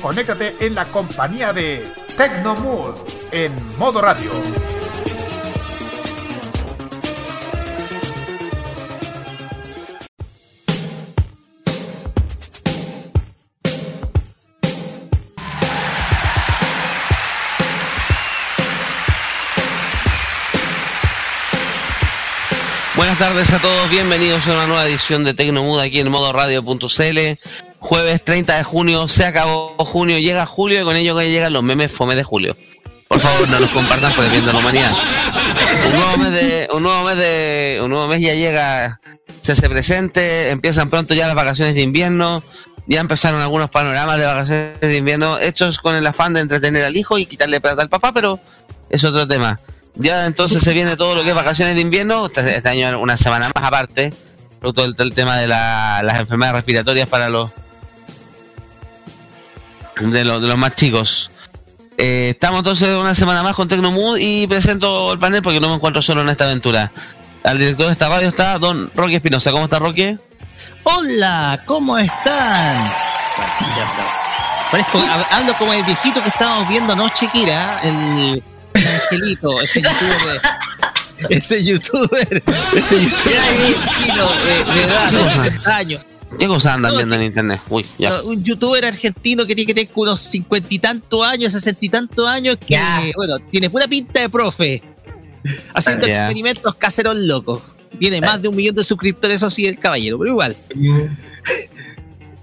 conéctate en la compañía de Tecnomood en modo radio. Buenas tardes a todos, bienvenidos a una nueva edición de Tecnomood aquí en modo radio.cl. Jueves 30 de junio, se acabó junio, llega julio y con ello llegan los memes fome de julio. Por favor, no los compartan por el bien de la humanidad. Un nuevo mes de, un nuevo mes de, un nuevo mes ya llega, se hace presente, empiezan pronto ya las vacaciones de invierno, ya empezaron algunos panoramas de vacaciones de invierno hechos con el afán de entretener al hijo y quitarle plata al papá, pero es otro tema. Ya entonces se viene todo lo que es vacaciones de invierno, este, este año una semana más aparte, producto del, del tema de la- las enfermedades respiratorias para los de, los de los más chicos. Eh, estamos entonces una semana más con Tecnomood y presento el panel porque no me encuentro solo en esta aventura. Al director de esta radio está Don Roque Espinosa. ¿Cómo está Roque? Hola, ¿cómo están? Parezco, hab- hablo como el viejito que estábamos viendo anoche, Kira, el, el angelito, ese youtuber, ese youtuber, ese youtuber de, de edad, de 60 años. ¿Qué cosas andan No, viendo en internet? Uy, ya. No, un youtuber argentino que tiene que tener unos cincuenta y tantos años, sesenta y tantos años, que, bueno, tiene pura pinta de profe, haciendo Ya. experimentos caseros locos. Tiene más de un millón de suscriptores, eso sí, el caballero, pero igual.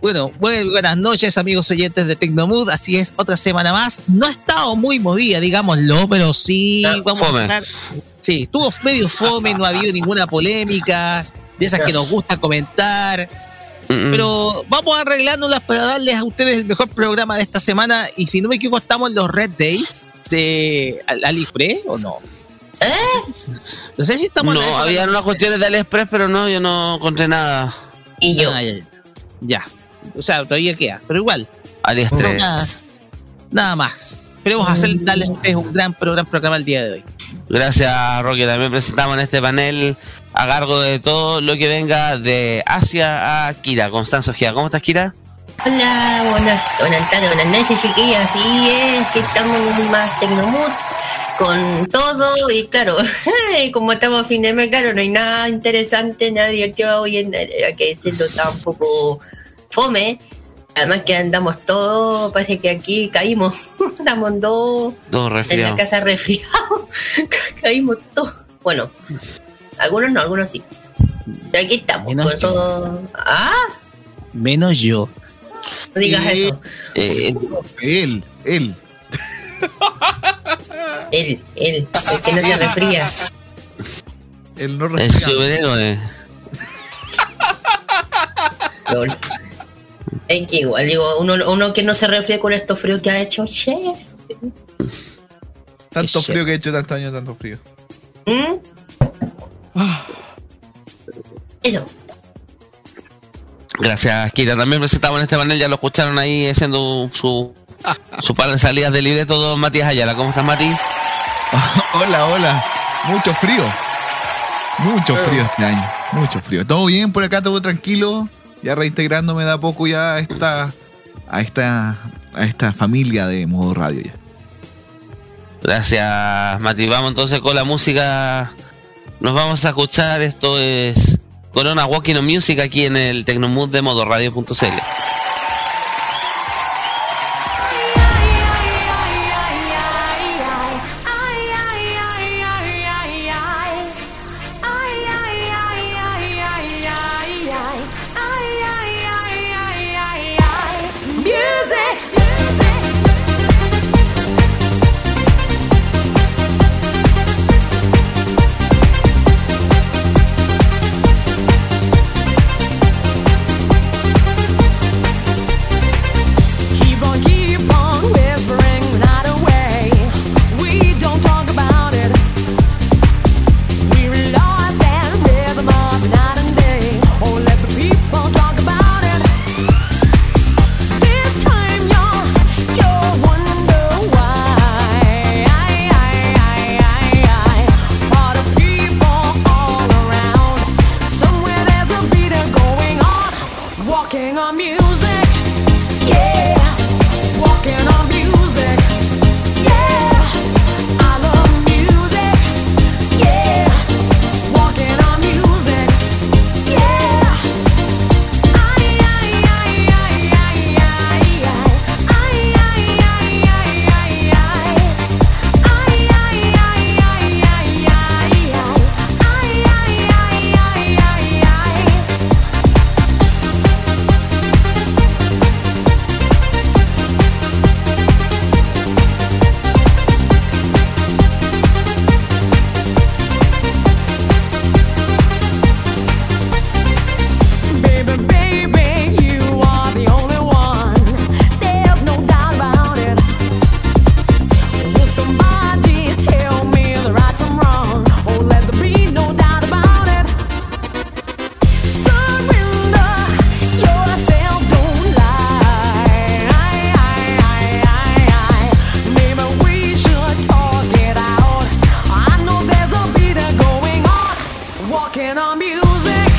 Bueno, buenas noches, amigos oyentes de Tecnomood. Así es, otra semana más. No ha estado muy movida, digámoslo, pero sí vamos fome. a estar. Sí, estuvo medio fome, no ha habido ninguna polémica, de esas que nos gusta comentar. Mm, mm. Pero vamos arreglándolas para darles a ustedes el mejor programa de esta semana. Y si no me equivoco, estamos en los Red Days de Al- AliExpress o no. No sé si estamos no, había unas cuestiones de AliExpress, pero no, yo no encontré nada. Y yo. ya, ya. O sea, todavía queda. Pero igual. AliExpress. Nada, nada más. Esperemos hacer, darles a ustedes un gran, gran programa el día de hoy. Gracias, Roque. También presentamos en este panel a cargo de todo lo que venga de Asia a Kira, Constanzo Gia. ¿Cómo estás, Kira? Hola, buenas, buenas tardes, buenas noches, chiquillas. Así es, que estamos más tecnomood con todo y claro, como estamos a fin de mes, claro, no hay nada interesante, nada divertido hoy en hay que está un poco fome. Además que andamos todos, parece que aquí caímos, andamos dos Todo en la casa resfriados, caímos todos. Bueno, algunos no, algunos sí. Pero aquí estamos, Menos yo. todo. Ah, Menos yo. no digas Sí. eso. Eh, Él, él. Él, él, el que no se resfría. Él no el respira. superhéroe. Lol. Es que igual, digo, uno, uno que no se resfría con estos fríos que ha hecho, che. Tanto frío que he hecho tantos años, tanto frío. ¿Mm? Eso. Gracias, Kira. También presentamos en este panel, ya lo escucharon ahí haciendo su, su par de salidas de libreto, don Matías Ayala. ¿Cómo estás, Mati? hola, hola. Mucho frío. Mucho frío este año. Mucho frío. Todo bien por acá, todo tranquilo. Ya reintegrándome de a poco ya a esta, a esta, a esta familia de modo radio ya. Gracias, Mati. Vamos entonces con la música. Nos vamos a escuchar. Esto es Corona Walking on Music aquí en el Tecnomood de modoradio.cl. Walking on music.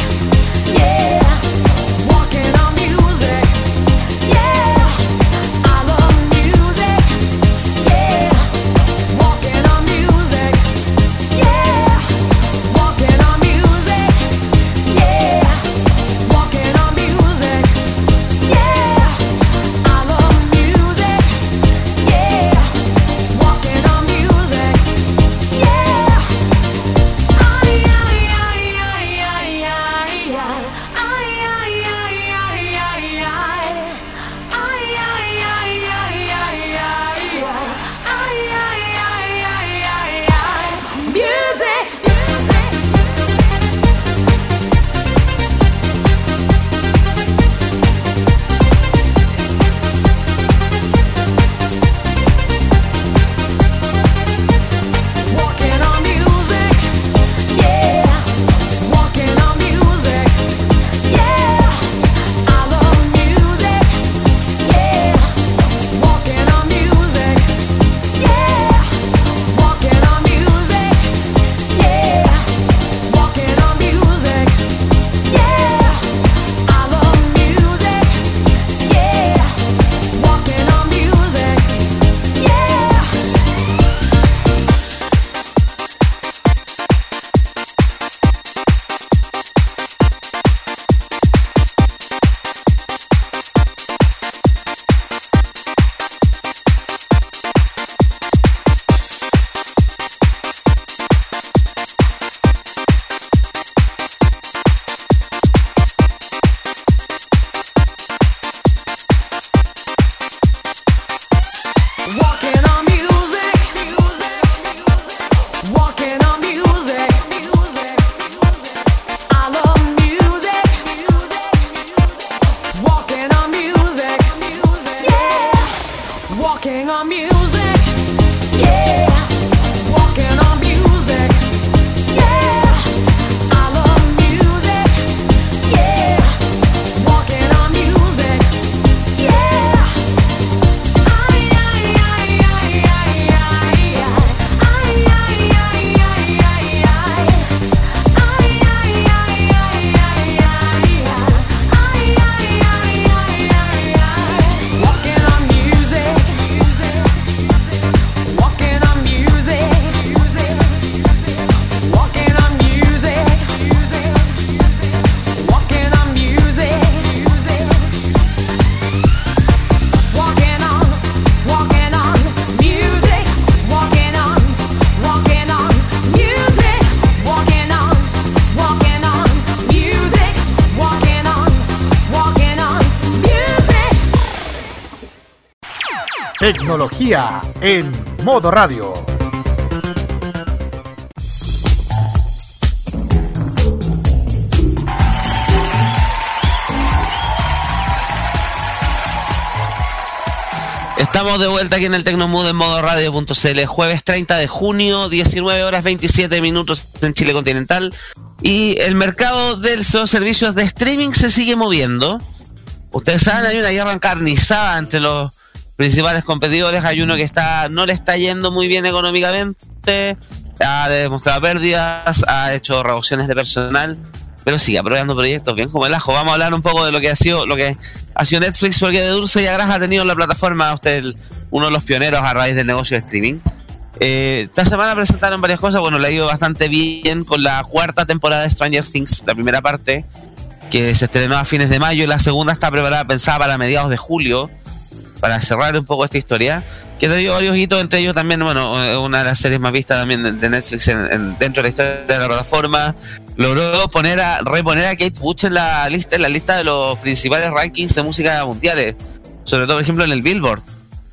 tecnología en modo radio. Estamos de vuelta aquí en el Tecnomood en modo radio.cl, jueves 30 de junio, 19 horas 27 minutos en Chile continental. Y el mercado de los servicios de streaming se sigue moviendo. Ustedes saben, hay una guerra encarnizada entre los principales competidores. Hay uno que está no le está yendo muy bien económicamente, ha demostrado pérdidas, ha hecho reducciones de personal, pero sigue aprobando proyectos bien como el ajo. Vamos a hablar un poco de lo que ha sido, lo que ha sido Netflix, porque de Dulce y Agras ha tenido en la plataforma usted uno de los pioneros a raíz del negocio de streaming. Eh, esta semana presentaron varias cosas. Bueno, le ha ido bastante bien con la cuarta temporada de Stranger Things, la primera parte, que se estrenó a fines de mayo y la segunda está preparada, pensada para mediados de julio para cerrar un poco esta historia, que te dio varios hitos, entre ellos también, bueno, eh, una de las series más vistas también de, Netflix en- en- dentro de la historia de la plataforma, logró poner a, reponer a Kate Bush en la lista, en la lista de los principales rankings de música mundiales, sobre todo, por ejemplo, en el Billboard,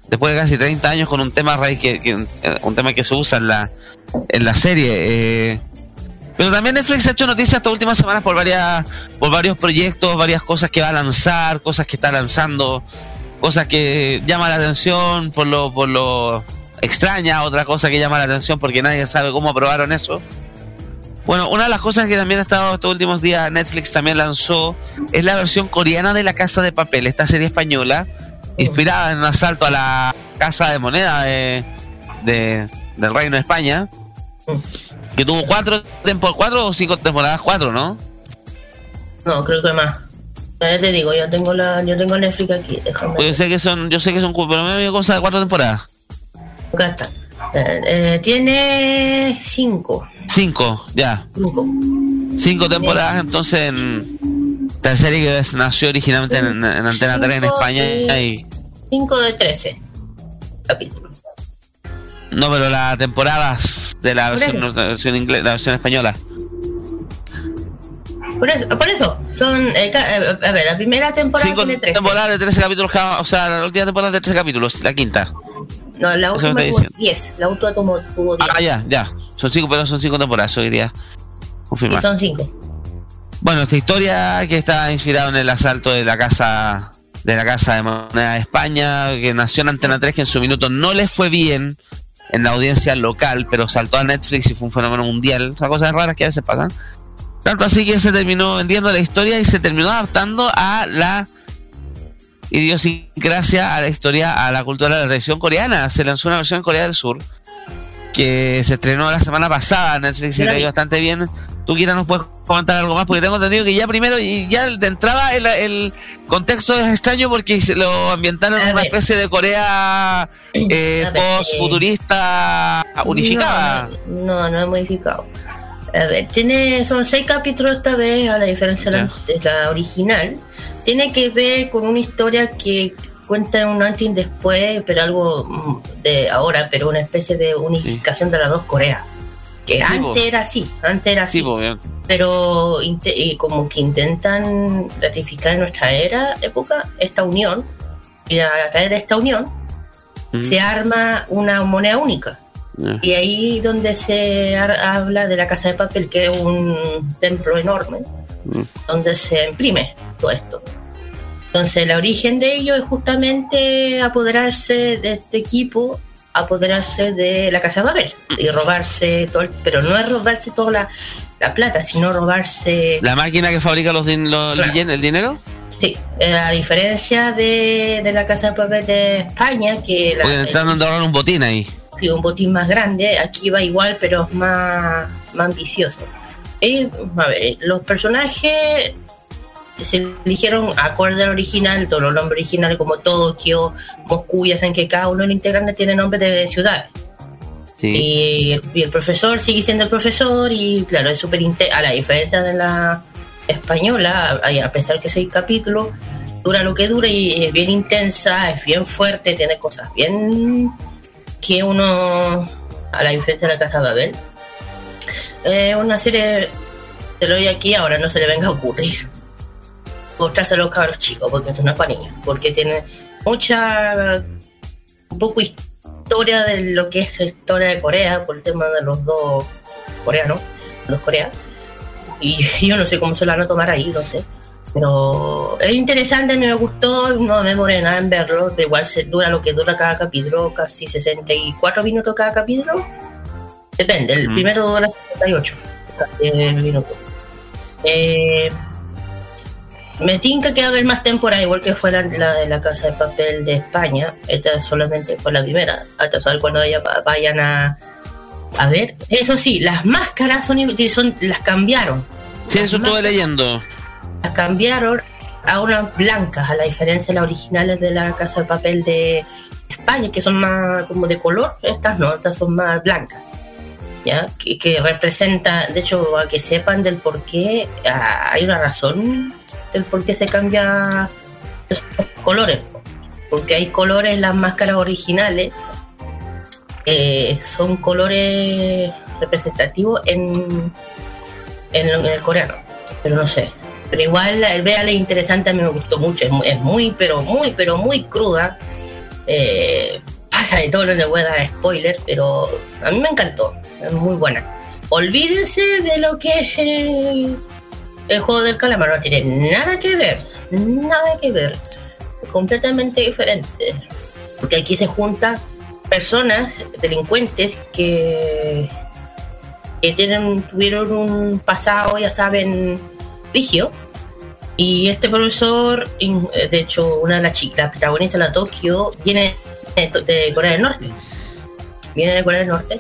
después de casi 30 años con un tema raíz que, que- eh, un tema que se usa en la, en la serie. eh, pero también Netflix ha hecho noticias estas últimas semanas por varias, por varios proyectos, varias cosas que va a lanzar, cosas que está lanzando, cosas que llaman la atención por lo, por lo extraña, otra cosa que llama la atención porque nadie sabe cómo aprobaron eso. Bueno, una de las cosas que también ha estado estos últimos días Netflix también lanzó es la versión coreana de La Casa de Papel, esta serie española, inspirada en un asalto a la Casa de Moneda de, de- del Reino de España, que tuvo cuatro, tempo- cuatro o cinco temporadas, cuatro, ¿no? No, creo que más. Ya te digo, yo tengo la, yo tengo Netflix aquí, déjame. Pues yo sé que son, yo sé que son, cu- pero me dio cosa de cuatro temporadas. Acá está. Eh, eh, tiene cinco. Cinco, ya. Cinco. Cinco temporadas, entonces en la serie que nació originalmente en, en Antena 3 en España eh, y Cinco de trece capítulos. no, pero las temporadas de la versión, la versión española. Por eso, por eso son, eh, eh, a ver, la primera temporada Cinco tiene 13. temporadas de 13 capítulos cada, o sea, la última temporada de 13 capítulos, la quinta. No, la última tuvo diciendo. 10. La última tuvo, tuvo 10. Ah, ya, ya. Son cinco, pero son cinco temporadas, hoy día. Confirmar. son 5. Bueno, esta historia que está inspirada en el asalto de la casa de la casa de moneda de España, que nació en Antena 3, que en su minuto no le fue bien en la audiencia local, pero saltó a Netflix y fue un fenómeno mundial. Son cosas raras que a veces pasan. Tanto así que se terminó vendiendo la historia y se terminó adaptando a la idiosincrasia, a la historia, a la cultura de la tradición coreana. Se lanzó una versión en Corea del Sur que se estrenó la semana pasada Netflix y le ahí. bastante bien. Tú, Kira, nos puedes comentar algo más porque tengo entendido que ya primero y ya de entrada el, el contexto es extraño porque lo ambientaron en una especie de Corea eh, ver, post-futurista unificada. No, no, no es modificado. A ver, tiene, son seis capítulos esta vez, a la diferencia de la, de la original. Tiene que ver con una historia que cuenta un antes y después, pero algo mm, de ahora, pero una especie de unificación de las dos Coreas. Que Sí, antes era así, antes era así. Sí, bien. pero y como que intentan ratificar en nuestra era, época, esta unión, y a través de esta unión Mm. se arma una moneda única. Y ahí donde se habla de la casa de papel, que es un templo enorme, Mm. donde se imprime todo esto. Entonces, el origen de ello es justamente apoderarse de este equipo, apoderarse de la casa de papel y robarse todo, el- pero no es robarse toda la, la plata, sino robarse La máquina que fabrica los, din- los- Claro. el dinero, Sí, eh, a diferencia de, de la Casa de Papel de España, que la, porque están dando ahora un botín ahí. Un botín más grande, aquí va igual, pero es más, más ambicioso. Y, a ver, los personajes se eligieron acorde al original, todos los nombres originales como Tokio, Moscú, ya saben que cada uno de los integrantes tiene nombre de ciudades. Sí. Y, el, y el profesor sigue siendo el profesor y claro, es súper a la diferencia de la española, a, a pesar que seis capítulos, dura lo que dura y es bien intensa, es bien fuerte, tiene cosas bien que uno, a la diferencia de la Casa de Babel, es una serie, te lo doy aquí, ahora no se le venga a ocurrir mostrarse a los cabros chicos, porque es para niños, porque tiene mucha, poco historia de lo que es la historia de Corea, por el tema de los dos coreanos, los Coreas. Y yo no sé cómo se la van a tomar ahí, no sé. Pero es interesante, a mí me gustó, no me demoré nada en verlo, pero igual se dura lo que dura cada capítulo, casi 64 minutos cada capítulo. Depende, el Mm. primero dura 68 eh, minutos. Eh, me tinca que va a haber más temporadas, igual que fue la, la de la Casa de Papel de España. Esta solamente fue la primera. Hasta saber cuando vaya- vayan a, a ver. Eso sí, las máscaras son, son las cambiaron. Sí, eso estuve leyendo. Las cambiaron a unas blancas, a la diferencia de las originales de la Casa de Papel de España, que son más como de color. Estas no, estas son más blancas. ¿Ya? Que, que representa, de hecho, a que sepan del por qué, hay una razón del por qué se cambia esos colores. Porque hay colores en las máscaras originales, eh, son colores representativos en, en el coreano. Pero no sé. Pero igual el véale es interesante, a mí me gustó mucho. Es muy, pero muy, pero muy cruda. Eh, pasa de todo, no le voy a dar spoiler, pero a mí me encantó. Es muy buena. Olvídense de lo que es el juego del calamar. No tiene nada que ver. Nada que ver. Completamente diferente. Porque aquí se juntan personas, delincuentes, que, que tienen, tuvieron un pasado, ya saben, rigio. Y este profesor, eh, de hecho, una de las chicas, la protagonista, la Tokio, viene de, Corea del Norte. Viene de Corea del Norte.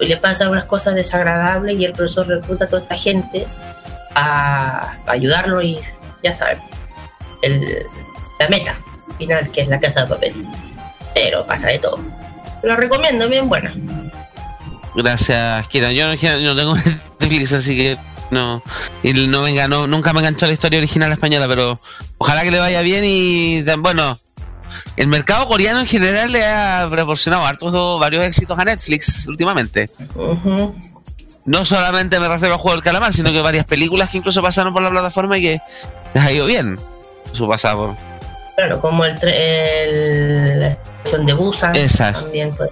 Y le pasan unas cosas desagradables y el profesor recluta a toda esta gente a, a ayudarlo y ya saben, el- la meta final, que es la casa de papel. Pero pasa de todo. Lo recomiendo, bien buena. Gracias, Kira. Yo, no- yo no tengo Netflix, así que no. Y no venga, no, nunca me enganchó la historia original española, pero ojalá que le vaya bien y bueno. El mercado coreano en general le ha proporcionado hartos varios éxitos a Netflix últimamente. No solamente me refiero al juego del calamar, sino que varias películas que incluso pasaron por la plataforma y que les ha ido bien su pasado. Claro, como el, el de Busan. Esa. También, pues,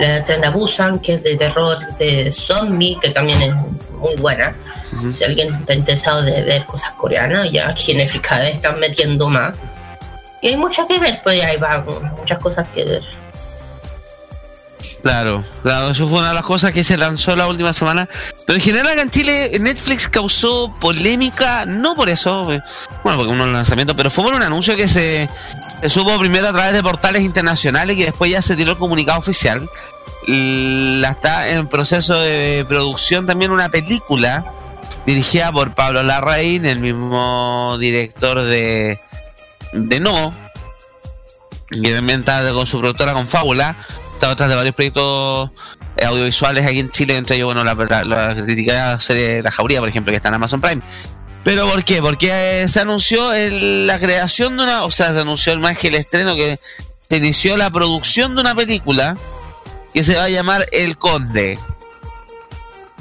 la tren de Busan, que es de terror de zombie, que también es muy buena. Si alguien está interesado de ver cosas coreanas, ya cada vez están metiendo más. Y hay mucho que ver, pues ahí va, muchas cosas que ver. Claro, claro, eso fue una de las cosas que se lanzó la última semana. Pero en general acá en Chile Netflix causó polémica, no por eso, eh, bueno, porque un lanzamiento, pero fue por un anuncio que se, se supo primero a través de portales internacionales y después ya se tiró el comunicado oficial. La está en proceso de producción también una película dirigida por Pablo Larraín, el mismo director de, de No, que también con su productora con Fábula está detrás de varios proyectos eh, audiovisuales aquí en Chile, entre ellos, bueno, la, la, la criticada serie La Jauría, por ejemplo, que está en Amazon Prime. ¿Pero por qué? Porque eh, se anunció la creación de una, o sea, se anunció el más que el estreno, que se inició la producción de una película que se va a llamar El Conde.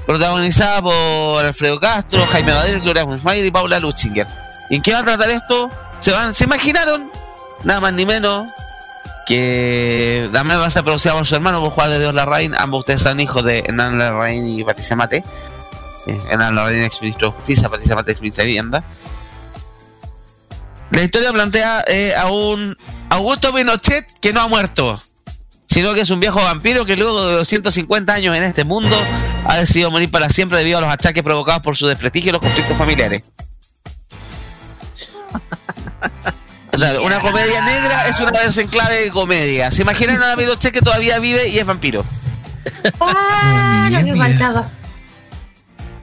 Protagonizada por Alfredo Castro, Jaime Badel, Gloria Mayer y Paula Luchinger. ¿Y en qué va a tratar esto? Se van, se imaginaron, nada más ni menos, que también va a ser producida por su hermano, por Juan de Dios Larraín. Ambos ustedes son hijos de Hernán Larraín y Patricia Mate. Eh, Hernán Larraín, ex ministro de Justicia, Patricia Mate, ex ministra de Vivienda. La historia plantea eh, a un Augusto Pinochet que no ha muerto, sino que es un viejo vampiro que luego de 250 años en este mundo ha decidido morir para siempre debido a los achaques provocados por su desprestigio y los conflictos familiares. Claro, una comedia negra es una versión clave de comedia. ¿Se imaginan a Pinochet que todavía vive y es vampiro? ¡Ah! Lo que faltaba.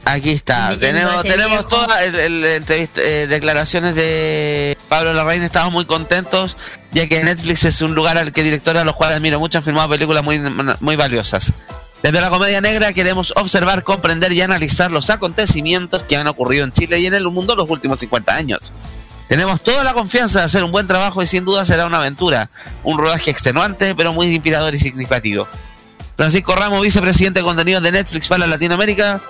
Aquí está. Tenemos, tenemos todas el- el- entrevista- eh, declaraciones de Pablo Larraín. Estamos muy contentos, ya que Netflix es un lugar al que directores a los cuales admiro mucho han filmado películas muy, muy valiosas. Desde la comedia negra queremos observar, comprender y analizar los acontecimientos que han ocurrido en Chile y en el mundo los últimos 50 años. Tenemos toda la confianza de hacer un buen trabajo y sin duda será una aventura, un rodaje extenuante pero muy inspirador y significativo. Francisco Ramos, vicepresidente de contenidos de Netflix para Latinoamérica,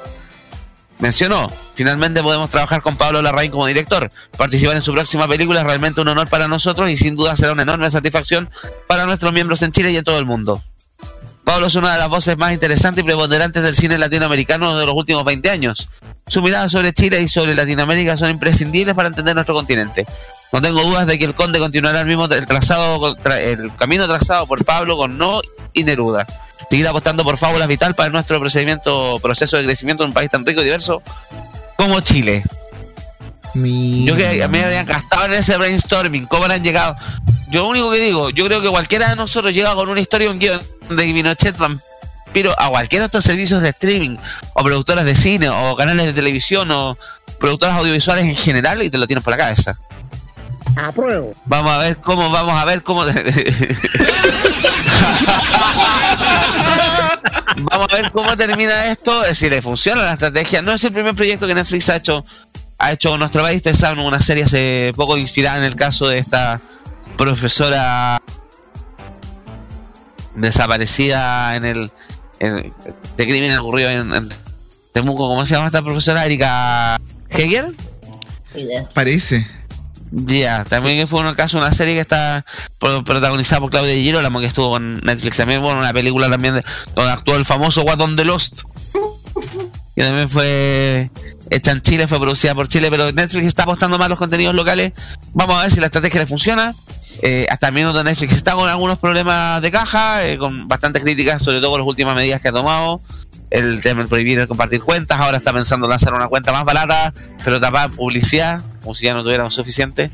mencionó, finalmente podemos trabajar con Pablo Larraín como director. Participar en su próxima película es realmente un honor para nosotros y sin duda será una enorme satisfacción para nuestros miembros en Chile y en todo el mundo. Pablo es una de las voces más interesantes y preponderantes del cine latinoamericano de los últimos 20 años. Su mirada sobre Chile y sobre Latinoamérica son imprescindibles para entender nuestro continente. No tengo dudas de que el Conde continuará el mismo el trazado, tra- el camino trazado por Pablo con No y Neruda. Seguir apostando por fábulas vital para nuestro procedimiento, proceso de crecimiento en un país tan rico y diverso como Chile. Yo que a mí me habían gastado en ese brainstorming, cómo han llegado. Yo lo único que digo, yo creo que cualquiera de nosotros llega con una historia, un guion de Pinochet vampiro a cualquiera de estos servicios de streaming, o productoras de cine, o canales de televisión, o productoras audiovisuales en general y te lo tienes por la cabeza. Vamos a ver cómo, vamos a ver cómo. vamos a ver cómo termina esto, eh, si le funciona la estrategia. No es el primer proyecto que Netflix ha hecho, ha hecho con nuestro país. Ustedes saben, una serie hace poco inspirada en el caso de esta profesora desaparecida en el, en- de crimen ocurrido en, en Temuco. ¿Cómo se llama esta profesora? Erika Hegel. Parece. Ya, también fue un caso, una serie que está pro- protagonizada por Claudia Di Girolamo, que estuvo con Netflix también, bueno, una película también de- donde actuó el famoso Guatón de Lost. Que también fue hecha en Chile, fue producida por Chile, pero Netflix está apostando más los contenidos locales. Vamos a ver si la estrategia le funciona. Eh, hasta el minuto Netflix está con algunos problemas de caja, eh, con bastantes críticas, sobre todo con las últimas medidas que ha tomado. El tema de prohibir el compartir cuentas, ahora está pensando lanzar una cuenta más barata, pero tapada en publicidad, como si ya no tuviéramos suficiente.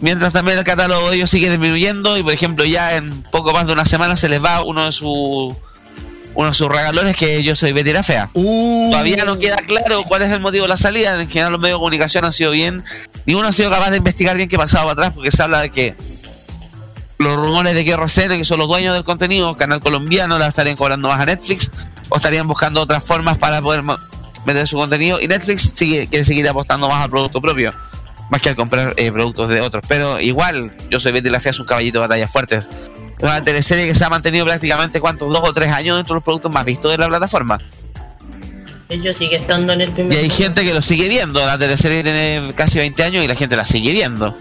Mientras también el catálogo de ellos sigue disminuyendo y por ejemplo ya en poco más de una semana se les va uno de sus uno de sus regalones que yo soy Betty la Fea. Uh, Todavía no queda claro cuál es el motivo de la salida. En general los medios de comunicación han sido bien. Ninguno ha sido capaz de investigar bien qué pasaba atrás porque se habla de que los rumores de que RCN, que son los dueños del contenido, canal colombiano, la estarían cobrando más a Netflix o estarían buscando otras formas para poder meter su contenido y Netflix sigue, quiere seguir apostando más al producto propio más que al comprar eh, productos de otros. Pero igual yo soy Betty la Fea es un caballito de batallas fuertes es una teleserie que se ha mantenido prácticamente cuántos dos o tres años dentro de los productos más vistos de la plataforma hecho, sigue estando en el y primer. hay gente que lo sigue viendo. La teleserie tiene casi 20 años y la gente la sigue viendo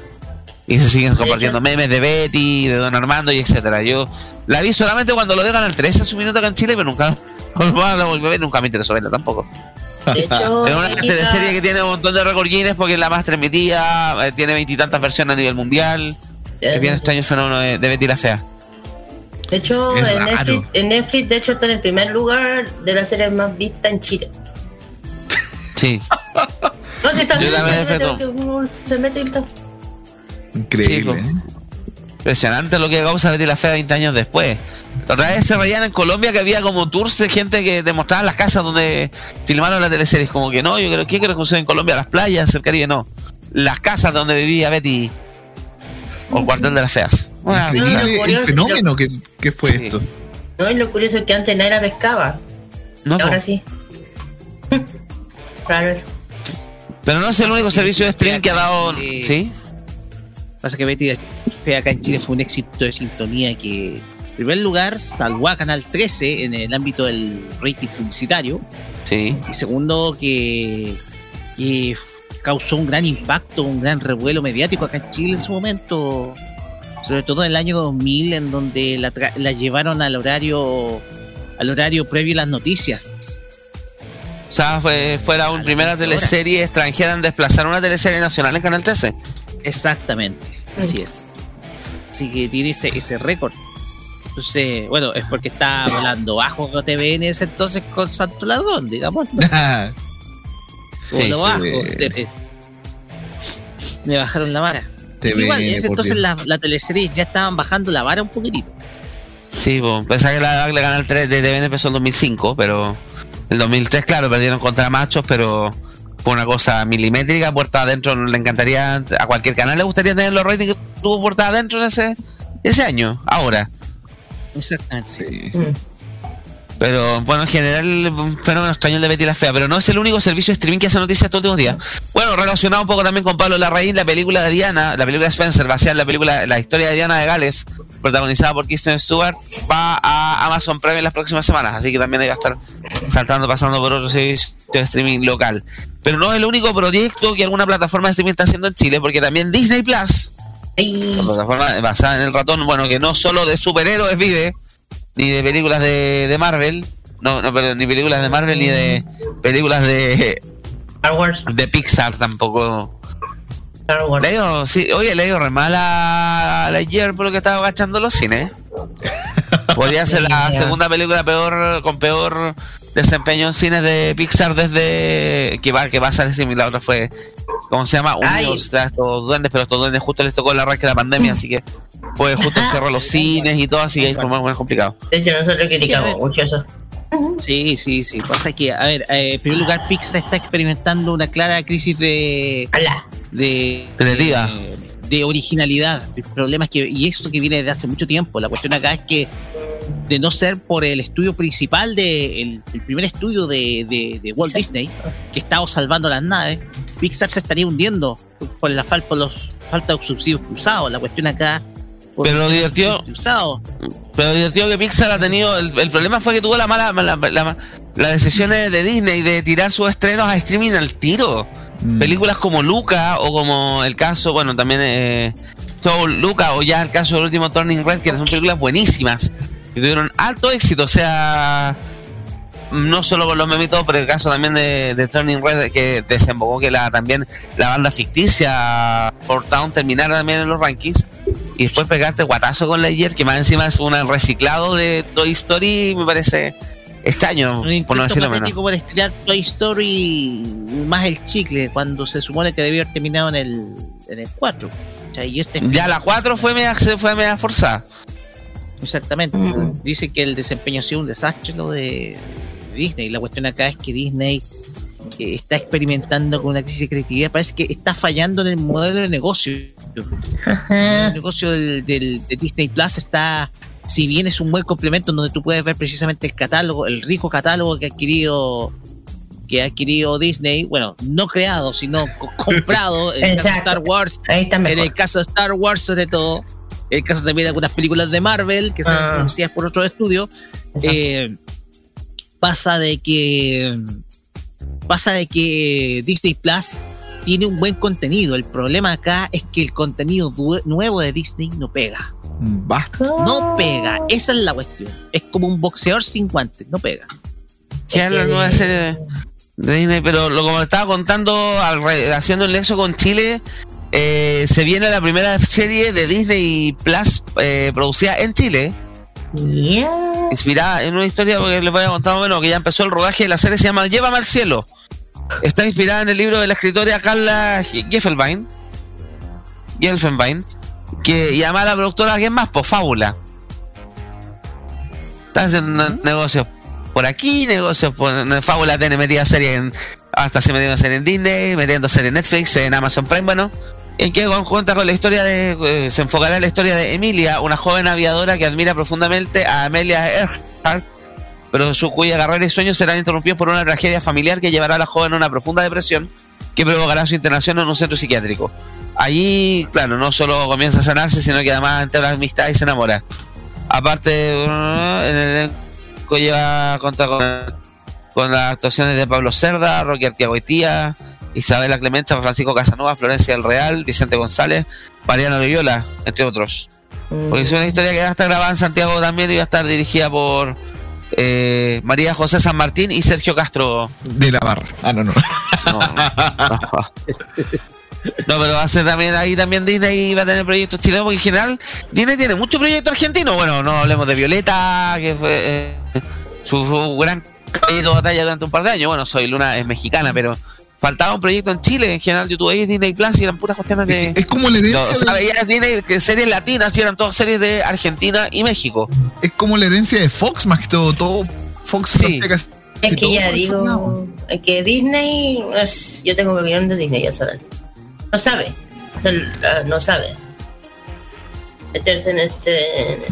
y se siguen compartiendo memes de Betty, de Don Armando y etcétera. Yo la vi solamente cuando lo dejan al 13 en su minuto acá en Chile, pero nunca a nunca me interesó verla tampoco. Hecho, Es una teleserie que tiene un montón de récord Guinness porque es la más transmitida, eh, tiene veintitantas versiones a nivel mundial. Es bien extraño el fenómeno de, de Betty la Fea. De hecho, en. Netflix, en Netflix, de hecho, está en el primer lugar de las series más vistas en Chile. Sí. No, si está Yo también se mete y está. Increíble. ¿eh? Impresionante lo que causa Betty la Fea 20 años después. La otra vez se reían en Colombia que había como tours de gente que demostraban las casas donde filmaron la teleserie. Es Como que no, yo creo que creo que sucede en Colombia, las playas, el Caribe, no. Las casas donde vivía Betty. O el cuartel de las feas. El curioso- fenómeno que, que fue Sí. esto. No, y lo curioso es que antes nadie la pescaba. No, y ahora sí. Claro, eso. pero no es el único Sí, servicio de sí, streaming que ha dado. sí. ¿Sí? Pasa que Betty la Fea acá en Chile fue un éxito de sintonía que, en primer lugar, salvó a Canal 13 en el ámbito del rating publicitario. Sí. Y segundo, que, que causó un gran impacto, un gran revuelo mediático acá en Chile en su momento. Sobre todo en el año 2000, en donde la, tra- la llevaron al horario al horario previo a las noticias. O sea, fue, fuera una primera teleserie extranjera en desplazar una teleserie nacional en Canal 13. Exactamente, así es. Así que tiene ese, ese récord. Entonces, bueno, es porque está volando bajo TV en ese entonces con Santo Ladrón, digamos. ¿no? Voló bajo. eh. te- Me bajaron la vara. Igual, en ese entonces Dios. la, la teleserie ya estaban bajando la vara un poquitito. Sí, pues, pensaba que la, la Canal 3 de TVN empezó en 2005, pero el 2003, claro, perdieron contra Machos, pero una cosa milimétrica, puerta adentro, le encantaría, a cualquier canal le gustaría tener los ratings que tuvo puerta adentro en ese, ese año, ahora. Exactamente. Sí. Mm. Pero bueno, en general, un fenómeno extraño el de Betty la Fea, pero no es el único servicio de streaming que hace noticias estos últimos días. Bueno, relacionado un poco también con Pablo Larraín, la película de Diana, la película de Spencer, basada en la película, la historia de Diana de Gales, protagonizada por Kristen Stewart, va a Amazon Prime en las próximas semanas, así que también ahí va a estar saltando, pasando por otro servicio de streaming local. Pero no es el único proyecto que alguna plataforma de streaming está haciendo en Chile, porque también Disney Plus la plataforma basada en el ratón, bueno, que no solo de superhéroes vive, ni de películas de, de Marvel, no, no, pero ni películas de Marvel, ni de películas de, Star Wars. de Pixar tampoco. Star Wars. Le digo, sí, oye, le digo re mal a la ayer por lo que estaba agachando los cines. Podría ser la segunda película peor, con peor desempeño en cines de Pixar desde que va, que va a ser y la otra fue ¿cómo se llama? Unidos, estos duendes, pero estos duendes justo les tocó el arranque de la pandemia, así que fue justo cerró los cines y todo, así que ahí fue más complicado. Nosotros criticamos Ya, mucho eso. Sí, sí, sí. Pasa que, a ver, eh, en primer lugar, Pixar está experimentando una clara crisis de. De. Creativa. de, de originalidad. El problema es que, y esto que viene desde hace mucho tiempo, la cuestión acá es que de no ser por el estudio principal de el, el primer estudio de, de- de Walt Sí. Disney que estaba salvando las naves, Pixar se estaría hundiendo por la falta por los falta de subsidios cruzados. La cuestión acá Pero lo divertido-. Pero divertido que Pixar ha tenido. El, el problema fue que tuvo la mala. la- la- las decisiones de Disney de tirar sus estrenos a streaming al tiro. Mm. Películas como Luca o como el caso, bueno, también eh, Soul, Luca o ya el caso del último Turning Red, que son películas buenísimas. Que tuvieron alto éxito. O sea. No solo con los memes y todo, pero el caso también de, de Turning Red que desembocó que la también la banda ficticia Fort Town terminara también en los rankings y después pegarte guatazo con Lightyear, que más encima es un reciclado de Toy Story, me parece extraño, Un por no decirlo menos. por estirar Toy Story más el chicle, cuando se supone que debió haber terminado en el, en el 4. O sea, y este Ya la 4 fue media, fue media forzada. Exactamente. Mm. Dice que el desempeño ha sido un desastre lo de Disney. La cuestión acá es que Disney está experimentando con una crisis de creatividad. Parece que está fallando en el modelo de negocio. El negocio del, del- de Disney Plus está, si bien es un buen complemento donde tú puedes ver precisamente el catálogo, el rico catálogo que ha adquirido que ha adquirido Disney, bueno, no creado, sino co- comprado en el caso de Exacto. Star Wars, en el caso de Star Wars, sobre todo, en el caso también de algunas películas de Marvel, que son Ah. producidas por otro estudio, eh, pasa de que pasa de que Disney Plus tiene un buen contenido. El problema acá es que el contenido nuevo de Disney no pega. Basta. No pega. Esa es la cuestión. Es como un boxeador sin guantes. No pega. Que es la nueva serie de, Disney, pero lo como estaba contando, al re- haciendo el nexo con Chile, eh, se viene la primera serie de Disney Plus eh, producida en Chile, Ya. inspirada en una historia porque les voy a contar más o menos que ya empezó el rodaje de la serie, se llama Llévame al cielo. Está inspirada en el libro de la escritora Carla Geffelbein, Gelfenbein, que y además la productora ¿quién más? Pues Fábula. Están haciendo negocios por aquí, negocios por Fábula tiene metida serie en hasta se metiendo serie en Disney, metiendo serie en Netflix, en Amazon Prime, bueno, en que cuenta con la historia de eh, se enfocará en la historia de Emilia, una joven aviadora que admira profundamente a Amelia Earhart, pero su cuya carrera y sueños serán interrumpidos por una tragedia familiar que llevará a la joven a una profunda depresión que provocará su internación en un centro psiquiátrico. Allí, claro, no solo comienza a sanarse, sino que además entabla amistad y se enamora. Aparte, en el elenco lleva con, con las actuaciones de Pablo Cerda, Rocky Artiagoitía, Isabela Clemenza, Francisco Casanova, Florencia del Real, Vicente González, Mariano Loyola, entre otros. Porque es una historia que va a estar grabada en Santiago también y va a estar dirigida por eh, María José San Martín y Sergio Castro. De la barra. Ah, no, no. No, no. No, pero va a ser también ahí también Disney va a tener proyectos chilenos porque en general Disney tiene muchos proyectos argentinos. Bueno, no hablemos de Violeta, que fue eh, su, su gran caballito de batalla durante un par de años. Bueno, Soy Luna es mexicana, pero faltaba un proyecto en Chile. En general, YouTube ahí Disney Plus y eran puras cuestiones de. Es como la No, herencia, o sea, de, Disney que series latinas y eran todas series de Argentina y México. es como la herencia de Fox, más que todo. Todo Fox Sí. casi Es que todo ya digo, es que Disney, es- yo tengo mi opinión de Disney, ya saben. No sabe, o sea, no sabe meterse en este,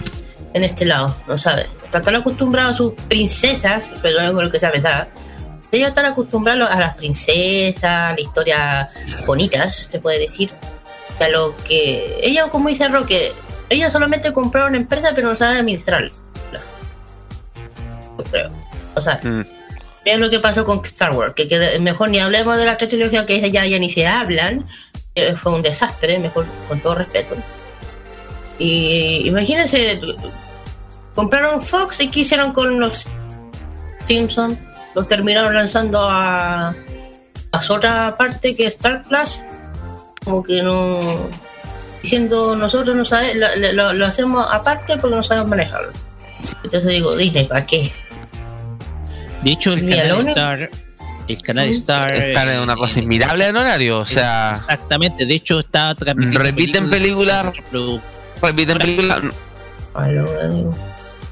en este lado, no sabe. Está tan acostumbrado a sus princesas, perdón por lo que sabe, ¿sabes? Ellos están acostumbrados a las princesas, a las historias bonitas, se puede decir. A lo que ellos, como dice Roque, ellos solamente compraron una empresa, pero no saben administrarla. O sea, Mm. Vean lo que pasó con Star Wars, que, que mejor ni hablemos de la tres trilogías que ya, ya ni se hablan. eh, fue un desastre, mejor con todo respeto. Y imagínense, compraron Fox y qué hicieron con los Simpsons. Los terminaron lanzando a, a su otra parte que es Star Plus. Como que no. Diciendo nosotros no sabe, lo, lo- lo hacemos aparte porque no sabemos manejarlo. Entonces digo, Disney, ¿para qué? De hecho, el Mira, canal Star. El canal. Star. En una cosa eh, inmirable en horario. O sea, Exactamente. De hecho, está transmitiendo. Repiten películas. Repiten películas.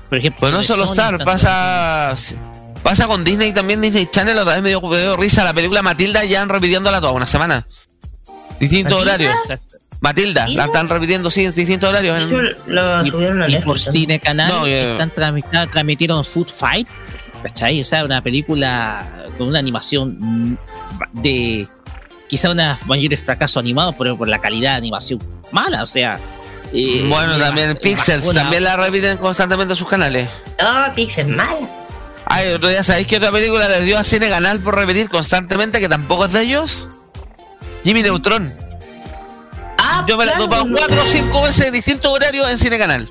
Por ejemplo, Pues no solo Sony Star, pasa. Pasa con Disney también, Disney Channel, otra vez me dio, me dio risa la película Matilda, ya han repitiéndola toda una semana. Distintos ¿Matilda? horarios. Matilda, la están repitiendo, sí, en distintos horarios. En- lo Y, subieron y por. Cine Canal No, eh. están transmitiendo, transmitieron Food Fight, ¿cachai? O sea, una película con una animación de quizá una mayores fracasos animados, pero por la calidad de animación mala, o sea. eh, bueno, también Pixels, también la repiten constantemente en sus canales. No, Pixel mal. Ay, otro día, ¿sabéis qué otra película les dio a Cine Canal por repetir constantemente que tampoco es de ellos? Jimmy Neutron. Ah, Yo me la topado cuatro o cinco veces en distintos horarios en Cine Canal.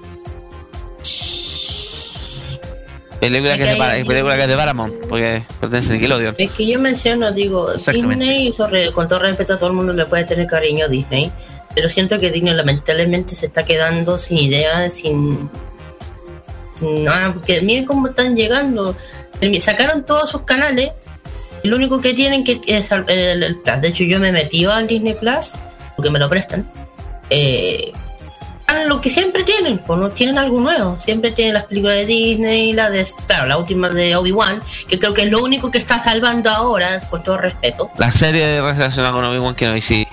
Película que, es de, película que es de Paramount, porque pertenece a Nickelodeon. Es que yo menciono, digo. Disney, sobre- con todo respeto a todo el mundo le puede tener cariño a Disney, pero siento que Disney lamentablemente se está quedando sin ideas, sin, sin nada, porque miren cómo están llegando. Sacaron todos sus canales, lo único que tienen que es el, el- el Plus. De hecho, yo me metí al Disney Plus, porque me lo prestan. Eh, lo que siempre tienen, pues no tienen algo nuevo. Siempre tienen las películas de Disney, la de, claro, la última de Obi-Wan, que creo que es lo único que está salvando ahora, con todo respeto. La serie relacionada con Obi-Wan Kenobi, sí.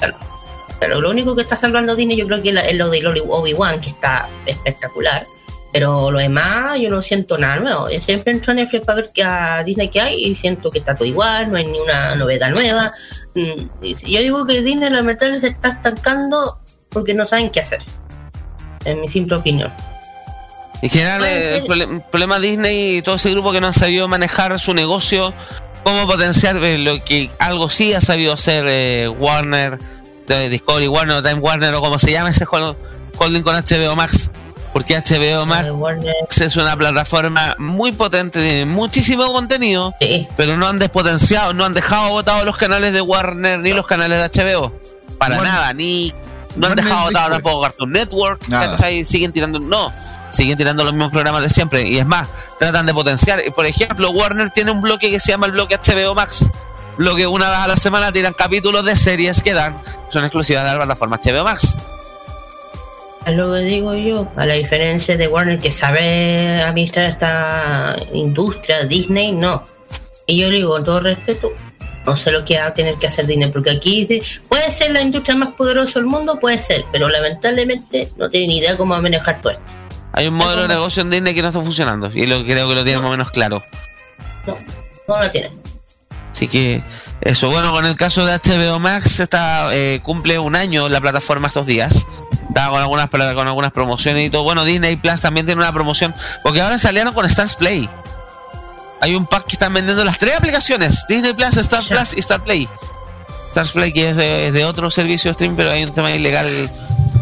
Pero lo único que está salvando Disney yo creo que es lo de Obi-Wan, que está espectacular. Pero lo demás yo no siento nada nuevo. Yo siempre entro a Netflix para ver qué a Disney que hay y siento que está todo igual, no hay ni una novedad nueva. Mm, Yo digo que Disney lamentablemente se está estancando porque no saben qué hacer. En mi simple opinión. En general, eh, el problema Disney y todo ese grupo que no han sabido manejar su negocio, cómo potenciar eh, lo que algo sí ha sabido hacer eh, Warner, Discovery Warner Time Warner o como se llama ese hol- holding con HBO Max. Porque HBO Max Warner, es una plataforma muy potente, tiene muchísimo contenido, sí, pero no han despotenciado, no han dejado votados los canales de Warner ni los canales de HBO. Para Warner- nada, ni no han dejado votado tampoco Cartoon Network, Nada. ¿cachai? Siguen tirando, no, siguen tirando los mismos programas de siempre. Y es más, tratan de potenciar. Por ejemplo, Warner tiene un bloque que se llama el bloque HBO Max. Lo que una vez a la semana tiran capítulos de series que dan, son exclusivas de la plataforma HBO Max. Es lo que digo yo. A la diferencia de Warner que sabe administrar esta industria, Disney no. Y yo le digo con todo respeto, no sé lo que va a tener que hacer Disney, porque aquí dice, puede ser la industria más poderosa del mundo, puede ser, pero lamentablemente no tiene ni idea cómo manejar todo esto. Hay un modelo de negocio en Disney que no está funcionando. Y lo creo que lo tienen más o menos claro. No, no lo tiene. Así que eso, bueno, con el caso de HBO Max, está, eh, cumple un año la plataforma estos días. Está con algunas, con algunas promociones y todo. Bueno, Disney Plus también tiene una promoción. Porque ahora salieron con Stars Play. Hay un pack que están vendiendo las tres aplicaciones. Disney Plus, Star Sí. Plus y Star Play. Stars Play que es de, es de otro servicio stream, pero hay un tema ilegal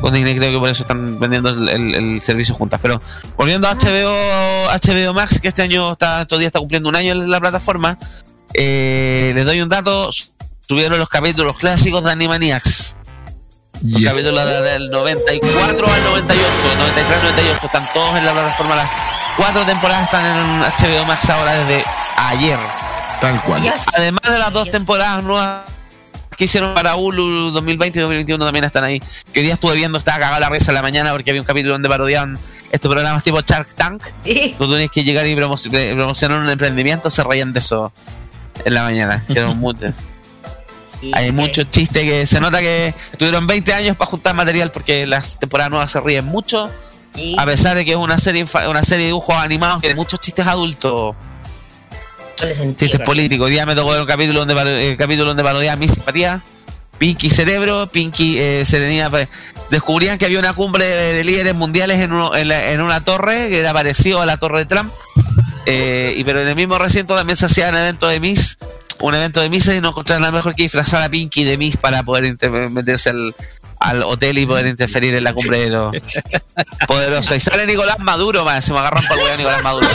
con Disney, creo que por eso están vendiendo el, el- el servicio juntas. Pero volviendo a HBO, HBO Max, que este año está, días está cumpliendo un año en la plataforma, eh, les doy un dato. Subieron los capítulos clásicos de Animaniacs. Los Yes. capítulos de- del 94 al 98, 93 98, están todos en la plataforma. Las cuatro temporadas están en HBO Max ahora desde ayer. Tal cual. Yes. Además de las dos temporadas nuevas que hicieron para Hulu 2020 y 2021 también están ahí. Que hoy día estuve viendo, estaba cagada la risa en la mañana porque había un capítulo donde parodiaban estos programas tipo Shark Tank. Tú tenías que llegar y pre- promocionar un emprendimiento, se reían de eso en la mañana. Hicieron muchos. Hay muchos chistes que se nota que tuvieron 20 años para juntar material porque las temporadas nuevas se ríen mucho. A pesar de que es una serie una serie de dibujos animados que tiene muchos chistes adultos, chistes políticos. Hoy día me tocó ver un capítulo donde, eh, capítulo donde parodiaba mi simpatía. Pinky Cerebro, Pinky eh, se tenía. Descubrían que había una cumbre de, de líderes mundiales en, uno- en, la- en una torre que era parecido a la torre de Trump. Eh, y pero en el mismo recinto también se hacía un evento de Miss, un evento de Miss y no encontraron nada mejor que disfrazar a Pinky de Miss para poder meterse al, al hotel y poder interferir en la cumbre de los poderosos. Y sale Nicolás Maduro, más, se me agarran para el a Nicolás Maduro.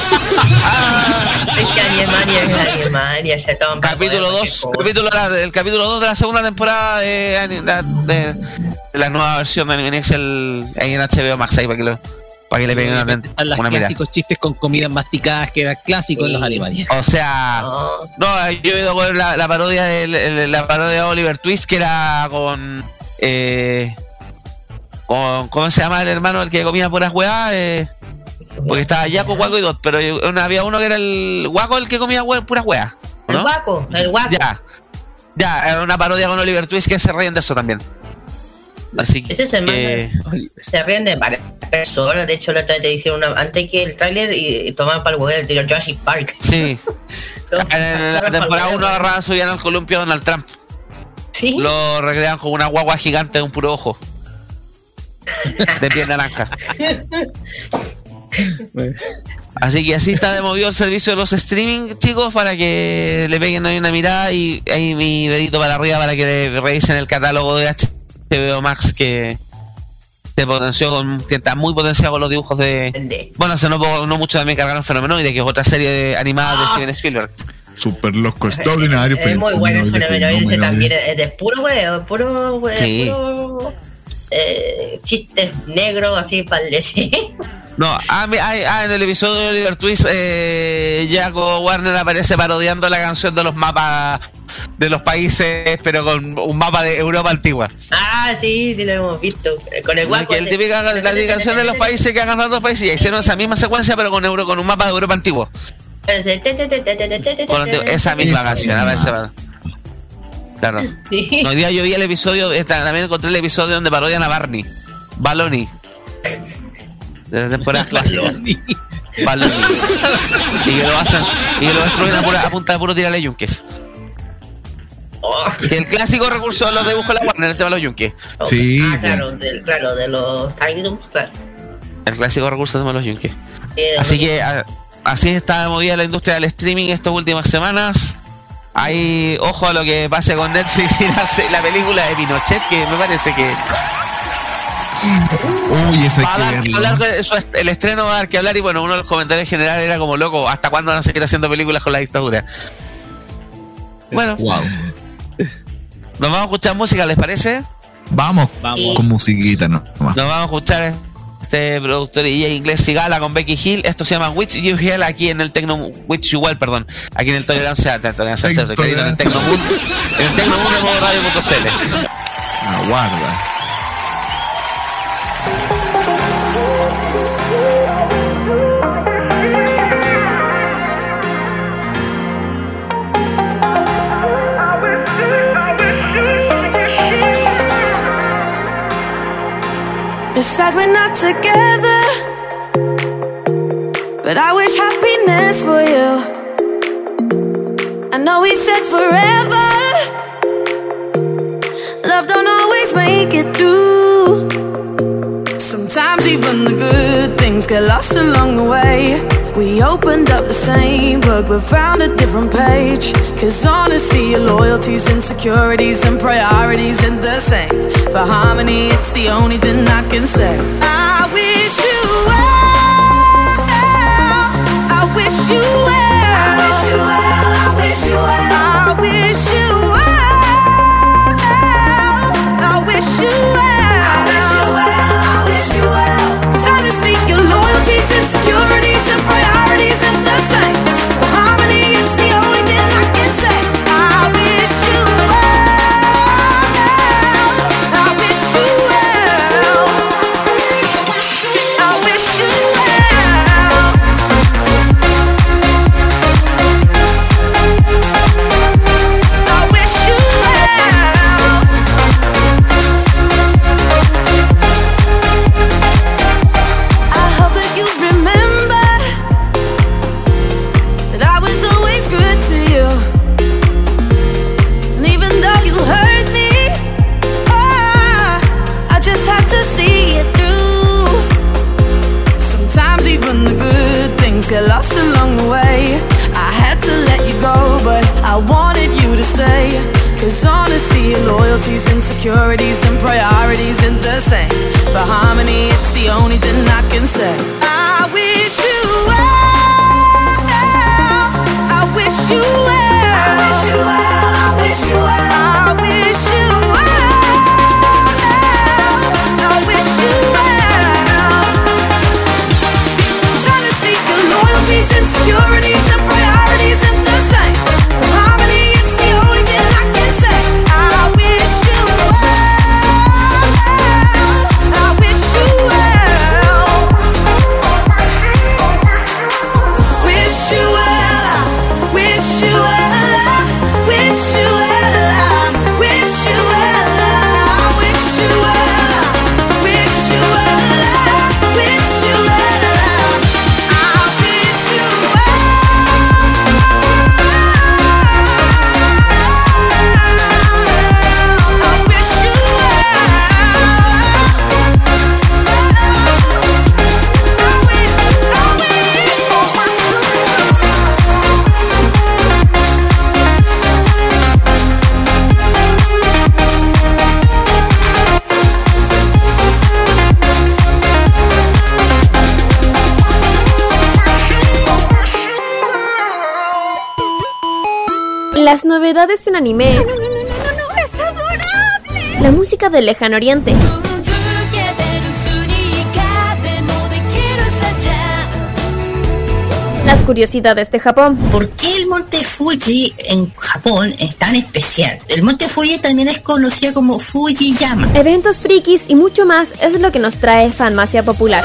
Ah, Es que Alemania es Alemania, se toman capítulo poder 2, cualquier cosa. capítulo el capítulo 2 de la segunda temporada de, de- de- de la nueva versión de Animaniacs el, ahí en HBO Max ahí para que lo para que le peguen una, Están los clásicos chistes con comidas masticadas que eran clásicos en los. Alemania. O sea, No, no, yo he ido ver la, la parodia de la parodia de Oliver Twist que era con eh, con ¿cómo se llama el hermano el que comía puras weas? Eh, Porque estaba Yaco, Guaco y Dot, pero yo- había uno que era el Guaco el que comía hue- puras weas. El guaco, el guaco. Ya. Ya, era una parodia con Oliver Twist que se ríen de eso también. Así que. Ese es el más- Se ríen de varias personas. De hecho, la otra vez te hicieron una, antes que el tráiler y, y tomaban para el huevo el tiro Jurassic Park. Sí. En la temporada pa'l 1 huevo. agarraban, subían al columpio a Donald Trump. Sí. Lo recreaban con una guagua gigante de un puro ojo. De piel naranja. Así que así está de movido el servicio de los streaming, chicos, para que le peguen ahí una mirada y ahí mi dedito para arriba para que le revisen el catálogo de HBO Max que se potenció con, que está muy potenciado con los dibujos de. Bueno, se no, no mucho también cargaron Fenomenoide, que es otra serie de- animada de Steven Spielberg. Super loco, extraordinario. Es muy bueno el fenómeno. Ese fenómeno. también es de puro huevo, puro huevo, Sí. puro eh, chistes negros así para el DC. No, ah, mi- ah, ah, en el episodio de Oliver Twist, eh, Jaco Warner aparece parodiando la canción de los mapas de los países, pero con un mapa de Europa antigua. Ah, sí, sí lo hemos visto. Con el guaco. El típico, la canción de los países que han ganado los países y hicieron esa misma secuencia, pero con euro, con un mapa de Europa antiguo. Esa misma canción, a ver, se. Claro. Sí. Hoy día yo vi el episodio, también encontré el episodio donde parodian a Barney. Baloni. De las temporadas clásicas Baloni. Y que lo hacen, y que lo destruyen a, pura, a punta de puro tirarle yunques. Oh. El clásico recurso de los dibujos de la Warner, el tema de los yunques. Sí, Ah, pues. claro, del, claro, de los Tiny claro. El clásico recurso de los yunques. Eh, Así que a- así está movida la industria del streaming estas últimas semanas. Hay ojo a lo que pase con Netflix y la, película de Pinochet, que me parece que Uy, eso va a hay dar que hablar, eso es- el estreno va a dar que hablar y bueno, uno de los comentarios generales era como loco, ¿hasta cuándo van a seguir haciendo películas con la dictadura? Bueno, Wow. Nos vamos a escuchar música, ¿les parece? Vamos, Vamos. con musiquita, ¿no? Nos vamos a escuchar este productor y inglés Sigala con Becky Hill. Esto se llama Witch You Hell aquí en el Tecno Witch You Well, perdón. Aquí en el Tolerancia, Tolerancia Cero, aquí en el Tolerancia. Tecno Moon, en el Tecno modo radio.cl. Aguarda. Together, but I wish happiness for you. I know we said forever, love don't always make it through. Sometimes even the good things get lost along the way. We opened up the same book but found a different page. Cause honestly, your loyalties, insecurities, and priorities ain't the same. For harmony, it's the only thing I can say. I wish you well. I wish you well. I wish you well. I wish you well. I wish you well. I wish you well. novedades en anime. No, no, no, no, no, es adorable. La música de Lejano Oriente. Las curiosidades de Japón. ¿Por qué el monte Fuji en Japón es tan especial? El monte Fuji también es conocido como Fujiyama. Eventos frikis y mucho más es lo que nos trae Farmacia Popular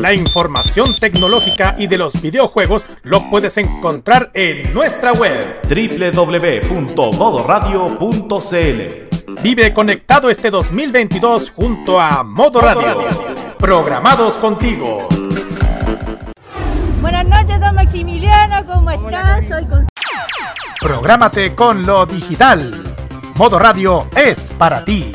La información tecnológica y de los videojuegos lo puedes encontrar en nuestra web. www.modoradio.cl Vive conectado este 2022 junto a Modo Radio. Programados contigo. Buenas noches, don Maximiliano, ¿cómo están? Soy con... Prográmate con lo digital. Modo Radio es para ti.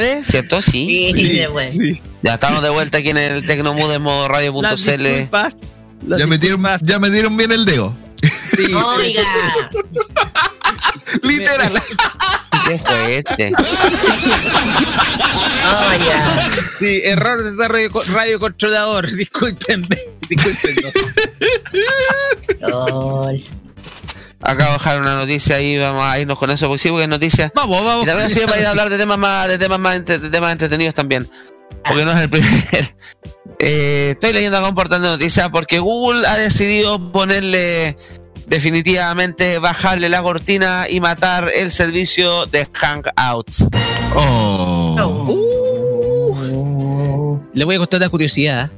Puede? ¿Cierto? Sí. Sí, se puede. Ya estamos de vuelta aquí en el Tecnomood en modo radio.cl. disculpas. Ya metieron, disculpas. ya metieron bien el dedo. Sí, Oiga, Literal. ¿Qué fue este? oiga. sí, error de radio, radio controlador. Discúlpenme. Discúlpenos. Acabo de dejar una noticia ahí, vamos a irnos con eso, porque sí, porque es noticia. Vamos, vamos. Y también sirve para ir a hablar de temas más, de temas más entre- de temas entretenidos también. Porque no es el primer. Eh, estoy leyendo acá un portal de noticias porque Google ha decidido ponerle definitivamente bajarle la cortina y matar el servicio de Hangouts. Oh. Le voy a contar una curiosidad.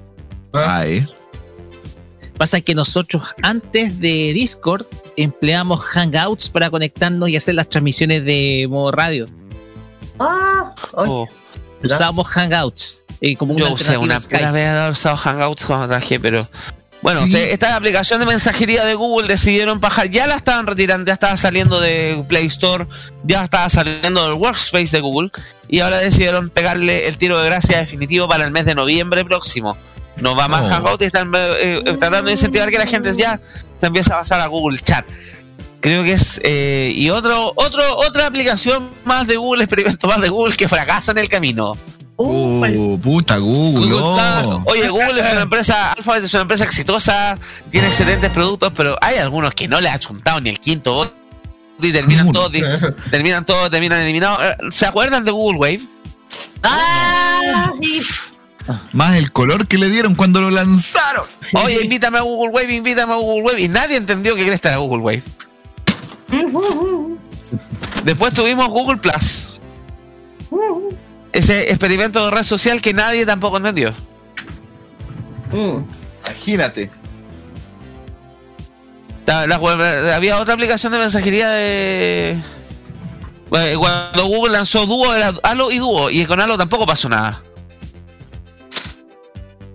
Ay. Pasa que nosotros antes de Discord empleamos Hangouts para conectarnos y hacer las transmisiones de modo radio. Ah. Oh, Usábamos Hangouts eh, como una yo usé una vez usado Hangouts cuando trabajé, pero. Bueno, Sí. usted- esta aplicación de mensajería de Google decidieron bajar, ya la estaban retirando, ya estaba saliendo de Play Store, ya estaba saliendo del Workspace de Google, y ahora decidieron pegarle el tiro de gracia definitivo para el mes de noviembre próximo. No va más. Hangout y están eh, tratando de incentivar que la gente ya se empiece a pasar a Google Chat. Creo que es. eh, y otro, otro, otra aplicación más de Google, experimento más de Google que fracasa en el camino. Uh, puta Google. Google oh. Oye, Google es una empresa, Alphabet es una empresa exitosa, tiene excelentes productos, pero hay algunos que no le ha chuntado ni el quinto y terminan todos, di- terminan todos, terminan eliminados. Eh, ¿Se acuerdan de Google Wave? Ah, sí. Más el color que le dieron cuando lo lanzaron. Oye, invítame a Google Wave, invítame a Google Wave. Y nadie entendió que cresta era Google Wave. Después tuvimos Google Plus. Ese experimento de red social que nadie tampoco entendió. Mm. Imagínate. La web- había otra aplicación de mensajería de. Bueno, Cuando Google lanzó Duo era Halo y Duo, y con Halo tampoco pasó nada.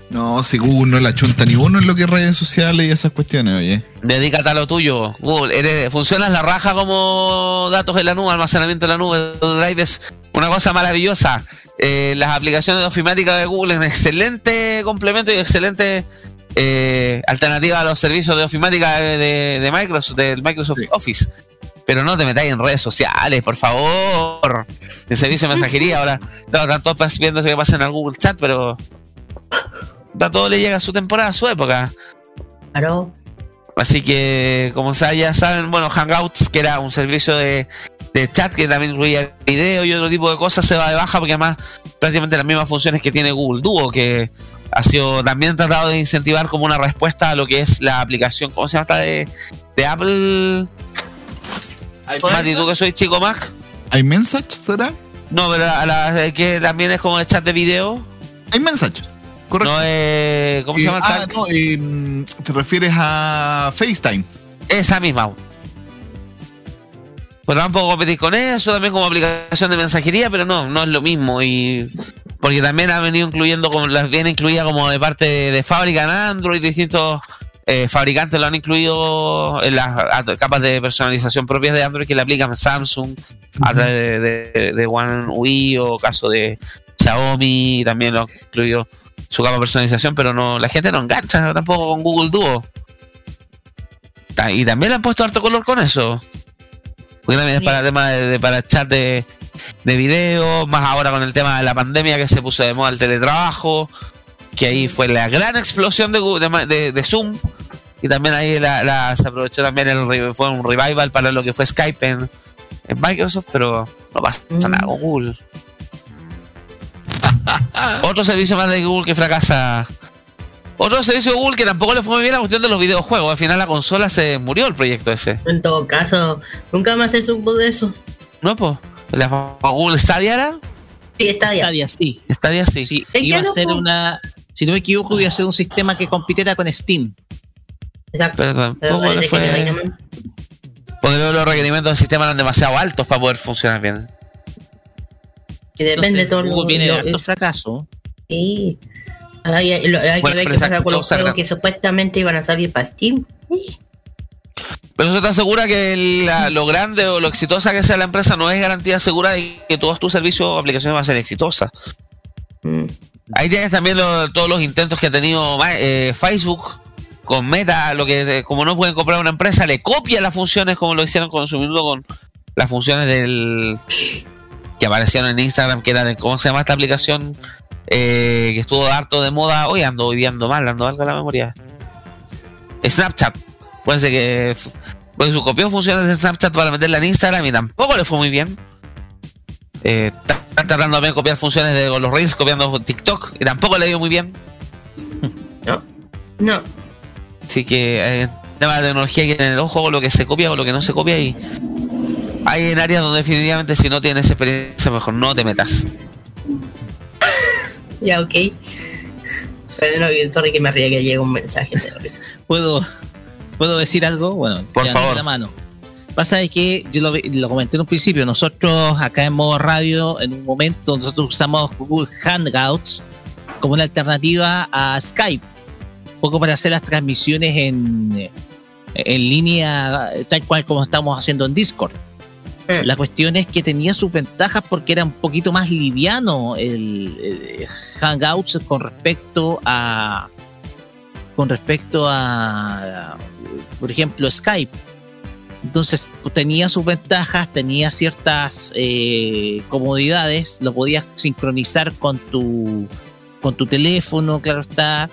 No, si Google no la chunta ni uno en lo que es redes sociales y esas cuestiones, oye. Dedícate a lo tuyo, Google. Eres, funcionas la raja como datos en la nube, almacenamiento en la nube, Drive es una cosa maravillosa. Eh, las aplicaciones de ofimática de Google es un excelente complemento y excelente eh, alternativa a los servicios de ofimática de, de- de Microsoft, del Microsoft Sí. Office. Pero no te metáis en redes sociales, por favor. El servicio de mensajería ahora, claro, están todos viéndose que pasen al Google Chat, pero a todo le llega su temporada, su época. Claro. Así que, como ya saben, bueno, Hangouts, que era un servicio de de chat que también incluía video y otro tipo de cosas se va de baja porque además prácticamente las mismas funciones que tiene Google Duo, que ha sido también tratado de incentivar como una respuesta a lo que es la aplicación, ¿cómo se llama esta de, de Apple? Mati, tú que soy chico Mac. ¿iMessage será? No, pero a la, que también es como el chat de video. iMessage. Correcto. No es. ¿Cómo se Eh, llama ah, no, eh, te refieres a FaceTime. Esa misma. Pero tampoco competir con eso, también como aplicación de mensajería, pero no, no es lo mismo. Y porque también ha venido incluyendo, como las viene incluida como de parte de, de fábrica en Android, distintos eh, fabricantes lo han incluido en las capas de personalización propias de Android que le aplican Samsung a través de, de, de One UI o caso de Xiaomi, también lo han incluido su capa de personalización, pero no la gente no engancha tampoco con Google Duo. Y también le han puesto harto color con eso. Porque también es para tema de, de- para chat de, de video, más ahora con el tema de la pandemia que se puso de moda el teletrabajo, que ahí fue la gran explosión de, de de- Zoom. Y también ahí la, la- se aprovechó también el fue un revival para lo que fue Skype en, en Microsoft, pero no pasa nada con Google. Otro servicio más de Google que fracasa. Otro servicio de Google que tampoco le fue muy bien la cuestión de los videojuegos. Al final la consola se murió el proyecto ese. En todo caso, nunca más se supo de eso. No, pues. La Google Stadia era. Sí, Stadia. Stadia, sí. Stadia sí. Sí, iba a no, ser una. Si no me equivoco, iba a ser un sistema que compitiera con Steam. Exacto. Pero Pero tampoco le fue. nomás. Porque los requerimientos del sistema eran demasiado altos para poder funcionar bien. Y depende Entonces, todo lo- Google viene de lo- harto fracaso. Sí. Hay, hay- lo- hay Bueno, que ver qué pasa con los juegos que supuestamente iban a salir para Steam. Pero eso te asegura que la- lo grande o lo exitosa que sea la empresa no es garantía segura de que todos tus servicios o aplicaciones van a ser exitosas. Mm. Ahí tienes también lo- todos los intentos que ha tenido eh, Facebook con Meta, lo que de- como no pueden comprar una empresa, le copia las funciones como lo hicieron con su minuto con las funciones del que aparecieron en Instagram, que era de cómo se llama esta aplicación eh, que estuvo harto de moda. Hoy ando, hoy ando mal, ando algo a la memoria. Snapchat. Puede ser que pues, su copió funciones de Snapchat para meterla en Instagram y tampoco le fue muy bien. Eh, están tratando de copiar funciones de los Reels, copiando TikTok y tampoco le dio muy bien. No. Así que eh, tema de tecnología hay que tener ojo con lo que se copia o lo que no se copia y hay en áreas donde definitivamente si no tienes experiencia mejor no te metas. Ya, ok. Pero no, sorry que me ría que llega un mensaje. ¿Puedo, ¿Puedo decir algo? Bueno, Por favor. La mano. Pasa de que yo lo, lo comenté en un principio, nosotros acá en modo radio, en un momento, nosotros usamos Google Hangouts como una alternativa a Skype, un poco para hacer las transmisiones en, en línea, tal cual como estamos haciendo en Discord. La cuestión es que tenía sus ventajas porque era un poquito más liviano el, el Hangouts con respecto a con respecto a por ejemplo Skype. Entonces pues, tenía sus ventajas tenía ciertas eh, comodidades lo podías sincronizar con tu con tu teléfono claro está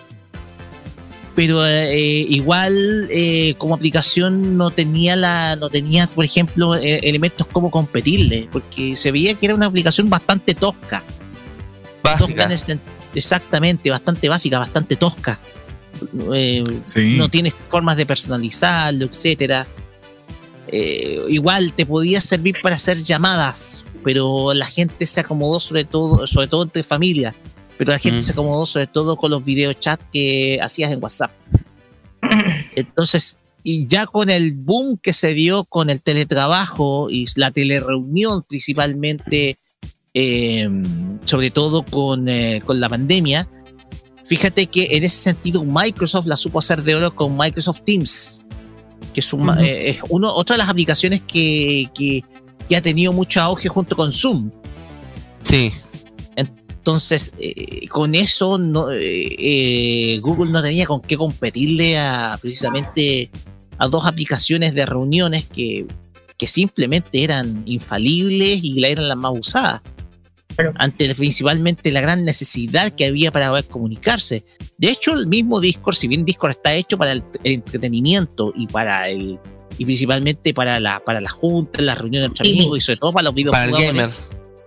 pero eh, igual eh, como aplicación no tenía la no tenía por ejemplo eh, elementos como competirle porque se veía que era una aplicación bastante tosca. Tosca en el sen- exactamente bastante básica bastante tosca. Eh, Sí. no tienes formas de personalizarlo etcétera. Igual te podía servir para hacer llamadas pero la gente se acomodó sobre todo sobre todo entre familia pero la gente Mm. se acomodó sobre todo con los videochats que hacías en WhatsApp. Entonces, y ya con el boom que se dio con el teletrabajo y la telereunión principalmente, eh, sobre todo con, eh, con la pandemia, fíjate que en ese sentido Microsoft la supo hacer de oro con Microsoft Teams, que es, un- eh, es uno, otra de las aplicaciones que, que, que ha tenido mucho auge junto con Zoom. Sí. Entonces, eh, con eso no, eh, eh, Google no tenía con qué competirle a precisamente a dos aplicaciones de reuniones que, que simplemente eran infalibles y la- eran las más usadas. Ante principalmente la gran necesidad que había para poder comunicarse. De hecho, el mismo Discord, si bien Discord está hecho para el, el entretenimiento y para el y principalmente para la para las juntas, las reuniones entre amigos y sobre todo para los Para el videojuegos. gamer.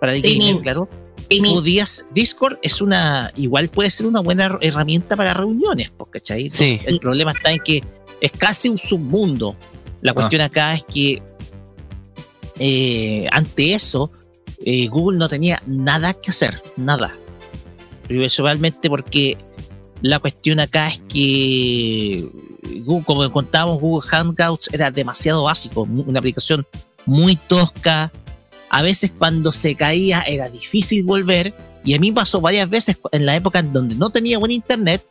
Para el gamer, claro. Streaming. Podías, Discord es una, igual puede ser una buena herramienta para reuniones, ¿cachai? Entonces, Sí. El problema está en que es casi un submundo. La cuestión acá es que eh, ante eso, eh, Google no tenía nada que hacer, nada. Principalmente porque la cuestión acá es que, Google, como contábamos, Google Hangouts era demasiado básico, una aplicación muy tosca. A veces cuando se caía era difícil volver. Y a mí pasó varias veces en la época en donde no tenía buen internet.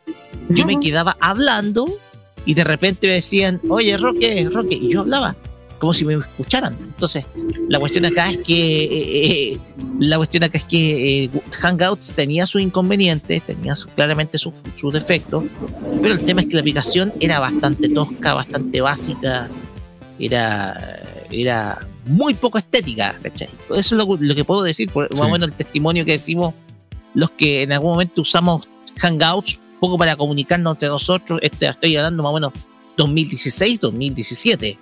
Yo me quedaba hablando y de repente me decían, oye, Roque, Roque. Y yo hablaba como si me escucharan. Entonces, la cuestión acá es que eh, eh, la cuestión acá es que eh, Hangouts tenía sus inconvenientes, tenía su- claramente sus sus defectos, pero el tema es que la aplicación era bastante tosca, bastante básica, era, era muy poco estética, ¿cachai? Eso es lo, lo que puedo decir, por, más o Sí. menos el testimonio que decimos los que en algún momento usamos Hangouts, poco para comunicarnos entre nosotros, este, estoy hablando más o menos 2016, 2017.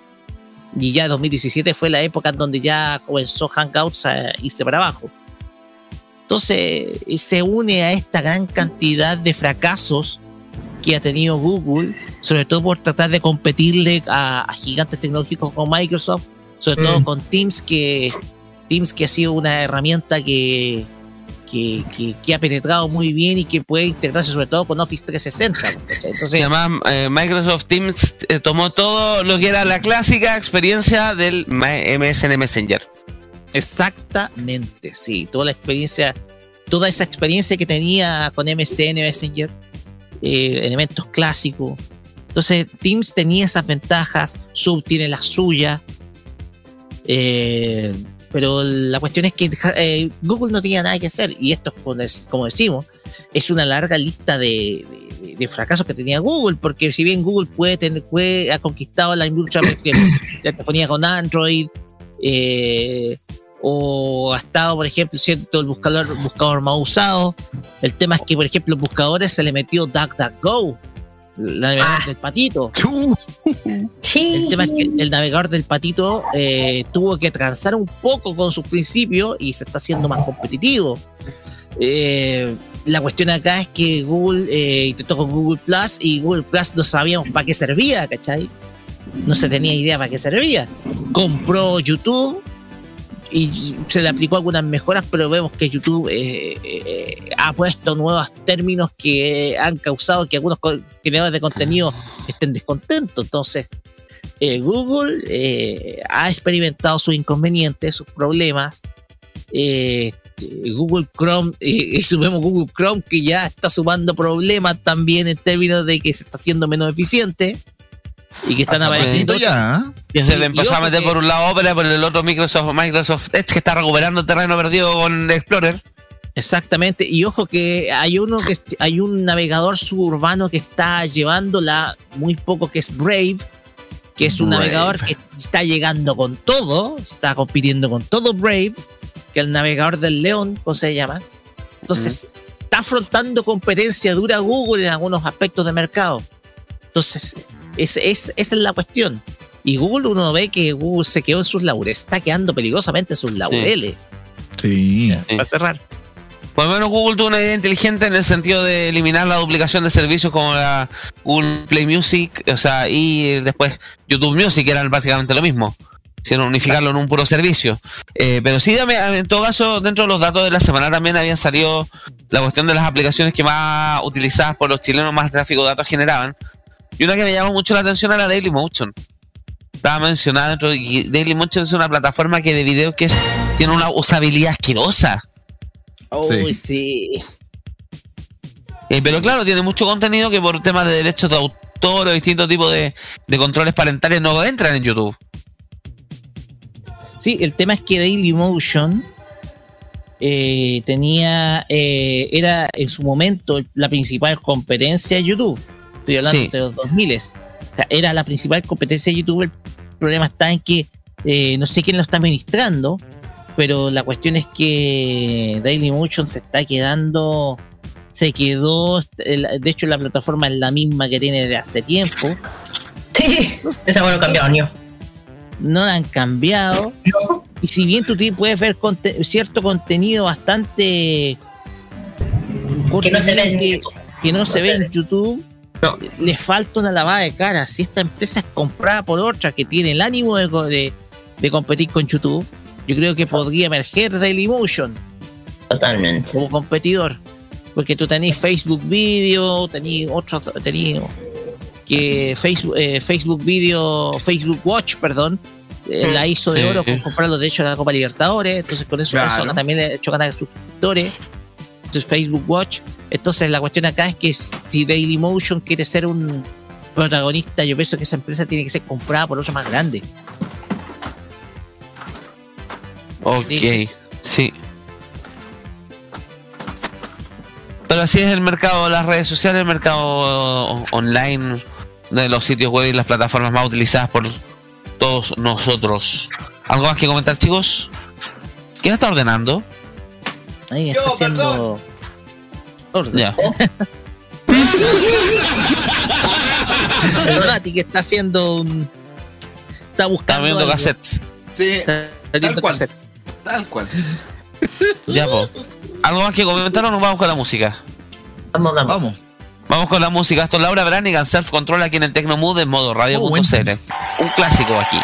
Y ya 2017 fue la época en donde ya comenzó Hangouts a irse para abajo. Entonces eh, se une a esta gran cantidad de fracasos que ha tenido Google, sobre todo por tratar de competirle a, a gigantes tecnológicos como Microsoft, sobre todo Mm. con Teams, que Teams que ha sido una herramienta que, que, que- que ha penetrado muy bien y que puede integrarse sobre todo con Office 360. ¿cachai? Entonces, Y además, eh, Microsoft Teams eh, tomó todo lo que era la clásica experiencia del MSN Messenger. Exactamente, sí. Toda la experiencia, toda esa experiencia que tenía con MSN Messenger, eh, elementos clásicos. Entonces, Teams tenía esas ventajas, Sub tiene las suyas. Eh, pero la cuestión es que eh, Google no tenía nada que hacer. Y esto, como des- como decimos, es una larga lista de, de- de fracasos que tenía Google. Porque si bien Google puede tener, puede, ha conquistado la industria de la telefonía con Android, eh, o ha estado, por ejemplo, cierto el buscador, buscador más usado. El tema es que, por ejemplo, los buscadores se le metió DuckDuckGo, la navegador del patito. El tema es que el navegador del patito eh, tuvo que transar un poco con sus principios y se está haciendo más competitivo. Eh, la cuestión acá es que Google eh, intentó con Google Plus y Google Plus no sabíamos para qué servía, ¿cachai? No se tenía idea para qué servía. Compró YouTube y se le aplicó algunas mejoras, pero vemos que YouTube eh, eh, ha puesto nuevos términos que han causado que algunos creadores de contenido estén descontentos. Entonces, eh, Google ha experimentado sus inconvenientes, sus problemas. Google Chrome, y sumemos Google Chrome que ya está sumando problemas también en términos de que se está haciendo menos eficiente y que están apareciendo ya, Y se le empezó a meter que- por un lado Opera, por el otro Microsoft, Microsoft Edge, que está recuperando terreno perdido con Explorer. Exactamente, y ojo que hay uno que hay un navegador suburbano que está llevándola muy poco que es Brave, que es un Brave. navegador que está llegando con todo, está compitiendo con todo Brave, que es el navegador del león, ¿cómo se llama? Entonces, está afrontando competencia dura Google en algunos aspectos de mercado. Entonces, es, es- esa es la cuestión. Y Google, uno ve que Google se quedó en sus laureles, está quedando peligrosamente en sus laureles. Sí. Sí. Para cerrar. Por lo menos Google tuvo una idea inteligente en el sentido de eliminar la duplicación de servicios como la Google Play Music, o sea, y después YouTube Music, que eran básicamente lo mismo. Hicieron unificarlo en un puro servicio. Eh, pero sí, dame- en todo caso, dentro de los datos de la semana también habían salido la cuestión de las aplicaciones que más utilizadas por los chilenos más tráfico de datos generaban. Y una que me llamó mucho la atención era Dailymotion. Estaba mencionada dentro y Dailymotion es una plataforma que de video que es- tiene una usabilidad asquerosa. Uy, sí. Eh, pero claro, tiene mucho contenido que por temas de derechos de autor o distintos tipos de, de controles parentales no entran en YouTube. Sí, el tema es que Dailymotion eh, tenía, eh, era en su momento la principal competencia de YouTube. Estoy hablando Sí. de los 2000. O sea, era la principal competencia de YouTube. El problema está en que eh, no sé quién lo está administrando, pero la cuestión es que Dailymotion se está quedando, se quedó, de hecho la plataforma es la misma que tiene de hace tiempo. Sí, esa bueno cambiado, niño. no la han cambiado. Y si bien tú te puedes ver conte- cierto contenido bastante Que no se ve en que, YouTube. que no, No se se ve en ve. YouTube, le falta una lavada de cara. Si esta empresa es comprada por otra que tiene el ánimo de, co- de- de competir con YouTube, yo creo que podría emerger Dailymotion Totalmente. como competidor. Porque tú tenés Facebook Video, tenés otros, tenés que Facebook, eh, Facebook Video, Facebook Watch, perdón, eh, la hizo de oro con comprar los derechos de la Copa Libertadores, entonces con eso, Claro. eso también le ha hecho ganar suscriptores. Facebook Watch. Entonces la cuestión acá es que si Dailymotion quiere ser un protagonista, yo pienso que esa empresa tiene que ser comprada por otra más grande. Ok, Sí. Pero así es el mercado de las redes sociales, el mercado online, de los sitios web y las plataformas más utilizadas por todos nosotros. ¿Algo más que comentar, chicos? ¿Quién está ordenando? Ahí está haciendo. Ya. El Mati que está haciendo un. Está buscando. Está viendo algo. cassettes. Sí, Está viendo cual. cassettes. tal cual. Ya, po. ¿Algo más que comentar o nos vamos con la música? Vamos, vamos. Vamos. Vamos con la música. Esto es Laura Branigan, Self Control aquí en el Tecnomood en modo radio.cl. Oh, Un clásico aquí.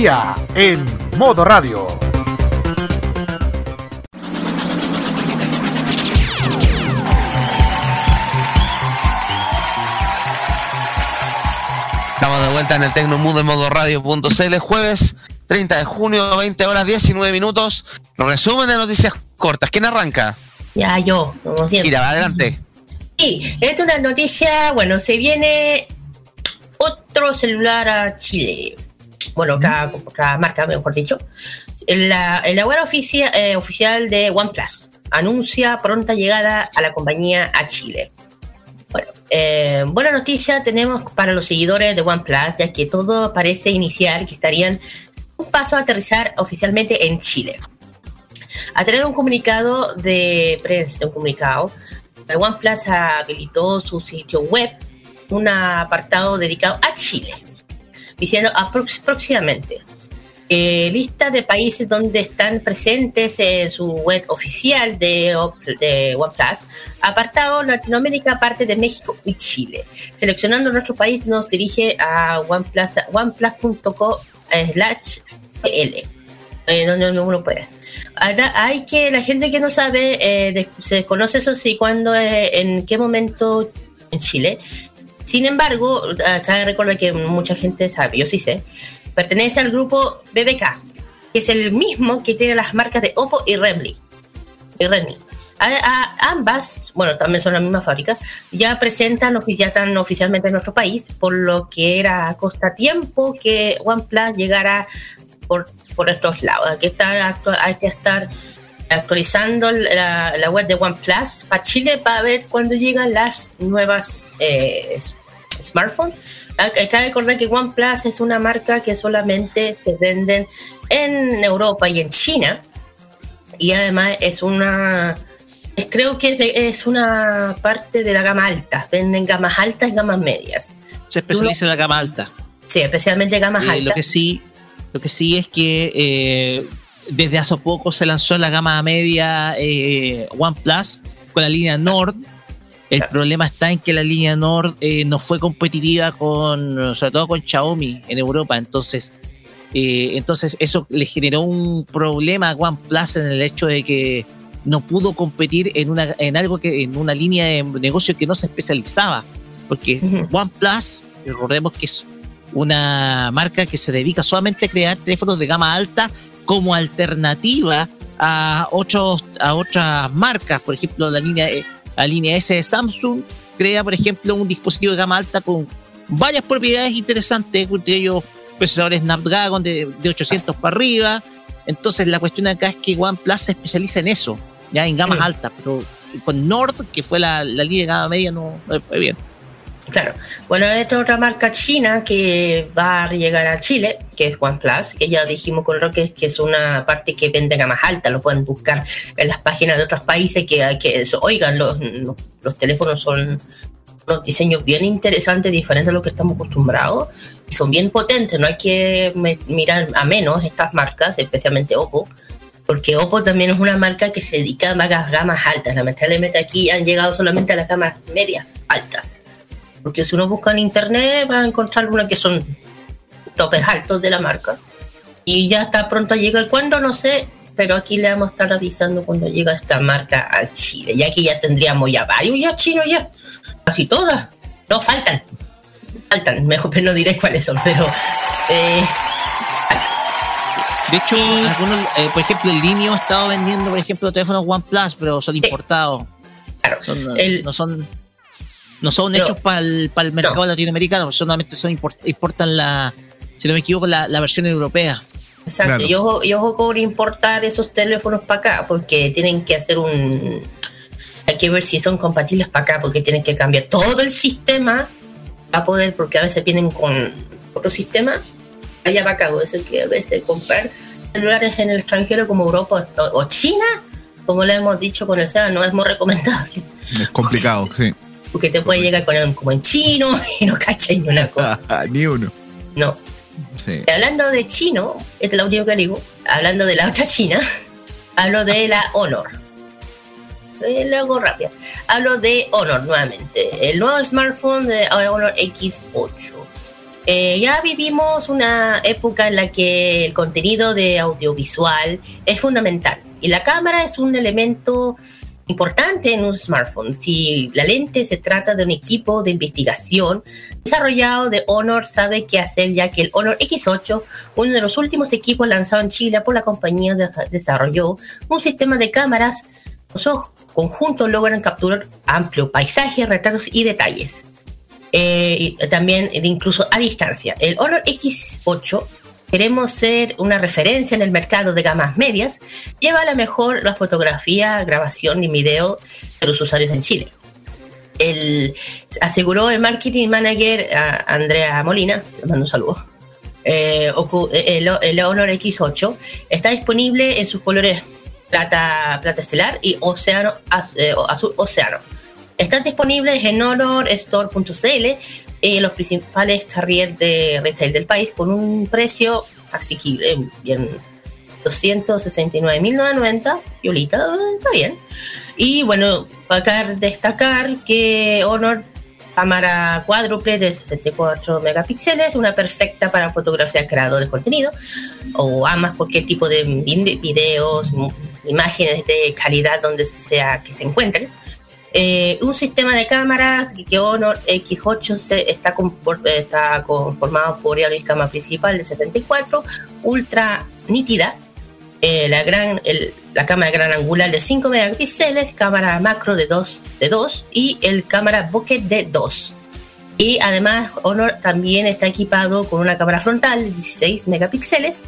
Tecnología en modo radio. Estamos de vuelta en el Tecnomundo en modo radio.cl, jueves 30 de junio, 20 horas 19 minutos. Resumen de noticias cortas. ¿Quién arranca? Ya, yo, como siempre. Mira, adelante. Sí, esta es una noticia, bueno, se viene otro celular a Chile. Bueno, otra, otra marca, mejor dicho. La, la web oficia- eh, oficial de OnePlus anuncia pronta llegada a la compañía a Chile. Bueno, eh, buena noticia tenemos para los seguidores de OnePlus, ya que todo parece iniciar que estarían un paso a aterrizar oficialmente en Chile. A tener un comunicado de prensa, un comunicado, eh, OnePlus habilitó su sitio web, un apartado dedicado a Chile, diciendo aprox- próximamente. eh, lista de países donde están presentes en su web oficial de, de OnePlus, apartado Latinoamérica, parte de México y Chile. Seleccionando nuestro país nos dirige a OnePlus, oneplus.co slash L, eh, donde uno puede. Hay que, la gente que no sabe, eh, se desconoce eso sí, cuando, eh, en qué momento en Chile. Sin embargo, acá recuerdo que mucha gente sabe, yo sí sé, pertenece al grupo BBK, que es el mismo que tiene las marcas de Oppo y Redmi. Y Redmi. Ambas, bueno, también son la misma fábrica, ya presentan, ya están oficialmente en nuestro país, por lo que era a costa tiempo que OnePlus llegara por, estos lados. Hay que estar, actualizando la, la web de OnePlus para Chile para ver cuándo llegan las nuevas eh, s- smartphones. Hay hay que recordar que OnePlus es una marca que solamente se venden en Europa y en China. Y además es una. es- creo que es, de- es una parte de la gama alta. Venden gamas altas y gamas medias. Se especializa en la gama alta. Sí, especialmente gamas Eh, altas. lo que sí, lo que sí es que eh, desde hace poco se lanzó la gama media eh, OnePlus con la línea Nord. El problema está en que la línea Nord eh, no fue competitiva con, sobre todo con Xiaomi en Europa. Entonces, eh, entonces eso le generó un problema a OnePlus en el hecho de que no pudo competir en una, en algo que, en una línea de negocio que no se especializaba. Porque OnePlus, recordemos que es una marca que se dedica solamente a crear teléfonos de gama alta como alternativa a, otros, a otras marcas. Por ejemplo, la línea, eh, la línea S de Samsung crea, por ejemplo, un dispositivo de gama alta con varias propiedades interesantes, entre ellos procesadores Snapdragon de, de 800 para arriba. Entonces, la cuestión acá es que OnePlus se especializa en eso, ya en gamas Sí. altas, pero con Nord, que fue la, la línea de gama media, no, no fue bien. Claro. Bueno, esta otra marca china que va a llegar a Chile, que es OnePlus, que ya dijimos con Roque que es una parte que vende gamas altas, lo pueden buscar en las páginas de otros países que, que oigan, los, los, los teléfonos son unos diseños bien interesantes, diferentes a lo que estamos acostumbrados, y son bien potentes, no hay que mirar a menos estas marcas, especialmente Oppo, porque Oppo también es una marca que se dedica a las gamas altas, lamentablemente aquí han llegado solamente a las gamas medias altas. Porque si uno busca en internet va a encontrar una que son topes altos de la marca. Y ya está pronto a llegar. ¿Cuándo? No sé. Pero aquí le vamos a estar avisando cuando llega esta marca a Chile. Ya que ya tendríamos ya varios ya chinos ya. Casi todas. No, faltan. Faltan. Mejor pero no diré cuáles son. Pero eh, De hecho, algunos, eh, por ejemplo, el Linio ha estado vendiendo, por ejemplo, teléfonos OnePlus, pero son importados. Son, eh, no son no son hechos para el, mercado latinoamericano, solamente son import- importan la, si no me equivoco, la, la versión europea. Exacto, y, ojo, y ojo con importar esos teléfonos para acá, porque tienen que hacer un... Hay que ver si son compatibles para acá, porque tienen que cambiar todo el sistema para poder, porque a veces vienen con otro sistema, allá para acá, por eso que a veces comprar celulares en el extranjero como Europa o, o China, como le hemos dicho con el SEA, no es muy recomendable, Es complicado, sí. Porque te puede llegar con el- como en chino y no cachai ni una cosa. Ni uno. No. Sí. Hablando de chino, esta es la última que digo, hablando de la otra china, hablo de la Honor. Eh, Lo hago rápido. Hablo de Honor nuevamente. El nuevo smartphone de Honor X8. Eh, ya vivimos una época en la que el contenido de audiovisual es fundamental y la cámara es un elemento importante en un smartphone. Si la lente se trata de un equipo de investigación desarrollado de Honor, sabe qué hacer ya que el Honor X8, uno de los últimos equipos lanzados en Chile por la compañía, de- desarrolló un sistema de cámaras. Ojos conjuntos logran capturar amplio paisaje, retratos y detalles. Eh, también de incluso a distancia. El Honor X8 queremos ser una referencia en el mercado de gamas medias, lleva a la mejor la fotografía, grabación y video de los usuarios en Chile. El, aseguró el marketing manager Andrea Molina, le mando un saludo. Eh, ocu- el, Honor X8 está disponible en sus colores plata, plata estelar y océano, eh, azul océano. Están disponibles en honorstore.cl en los principales carriers de retail del país con un precio asequible, bien 269.990, Violita, está bien. Y bueno, para destacar que Honor cámara cuádruple de 64 megapíxeles, una perfecta para fotografiar creadores de contenido o amas cualquier tipo de vi- videos, imágenes de calidad donde sea que se encuentren. Eh, un sistema de cámaras que Honor X8 se- está, está conformado por la cámara principal de 64, ultra nítida, eh, la, gran, la cámara gran angular de 5 megapíxeles, cámara macro de 2, de 2 y el cámara bokeh de 2. Y además Honor también está equipado con una cámara frontal de 16 megapíxeles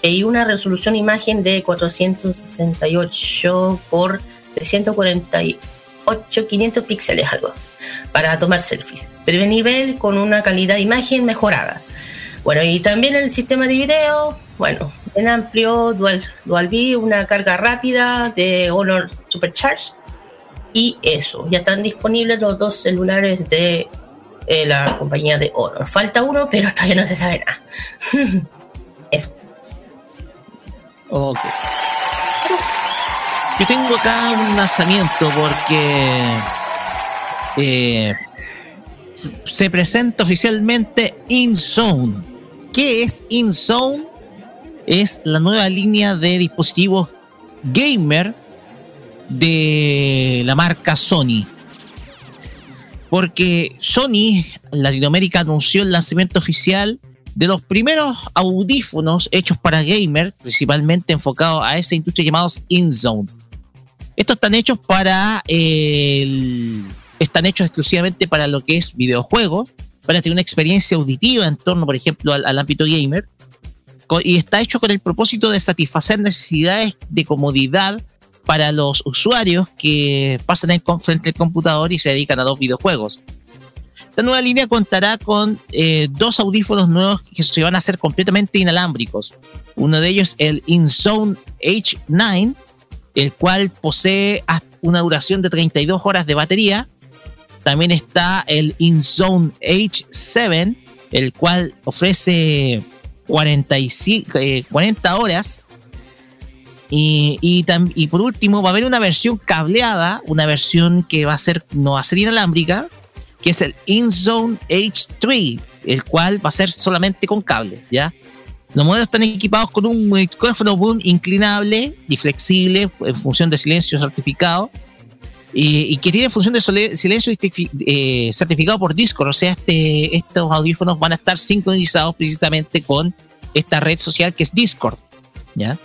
y una resolución imagen de 468 por 348, 500 píxeles algo, para tomar selfies. Primer nivel con una calidad de imagen mejorada. Bueno, y también el sistema de video, bueno, en amplio, Dual, Dual V, una carga rápida de Honor Supercharge. Y eso, ya están disponibles los dos celulares de eh, la compañía de Honor. Falta uno, pero todavía no se sabe nada. eso. Ok. Yo tengo acá un lanzamiento porque eh, se presenta oficialmente InZone. ¿Qué es InZone? Es la nueva línea de dispositivos gamer de la marca Sony. Porque Sony en Latinoamérica anunció el lanzamiento oficial de los primeros audífonos hechos para gamer, principalmente enfocados a esa industria llamados InZone. Estos están hechos para eh, están hechos exclusivamente para lo que es videojuegos, para tener una experiencia auditiva en torno, por ejemplo, al, al ámbito gamer. Y está hecho con el propósito de satisfacer necesidades de comodidad para los usuarios que pasan en, frente al computador y se dedican a los videojuegos. Esta nueva línea contará con eh, dos audífonos nuevos que se van a hacer completamente inalámbricos. Uno de ellos, el InZone H9, el cual posee una duración de 32 horas de batería. También está el InZone H7, el cual ofrece 45, eh, 40 horas. Y por último, va a haber una versión cableada, una versión que va a ser, no va a ser inalámbrica, que es el InZone H3, el cual va a ser solamente con cable, ¿ya? Los modelos están equipados con un micrófono boom inclinable y flexible en función de silencio certificado y, que tiene función de silencio eh, certificado por Discord. O sea, este, estos audífonos van a estar sincronizados precisamente con esta red social que es Discord. ¿Ya?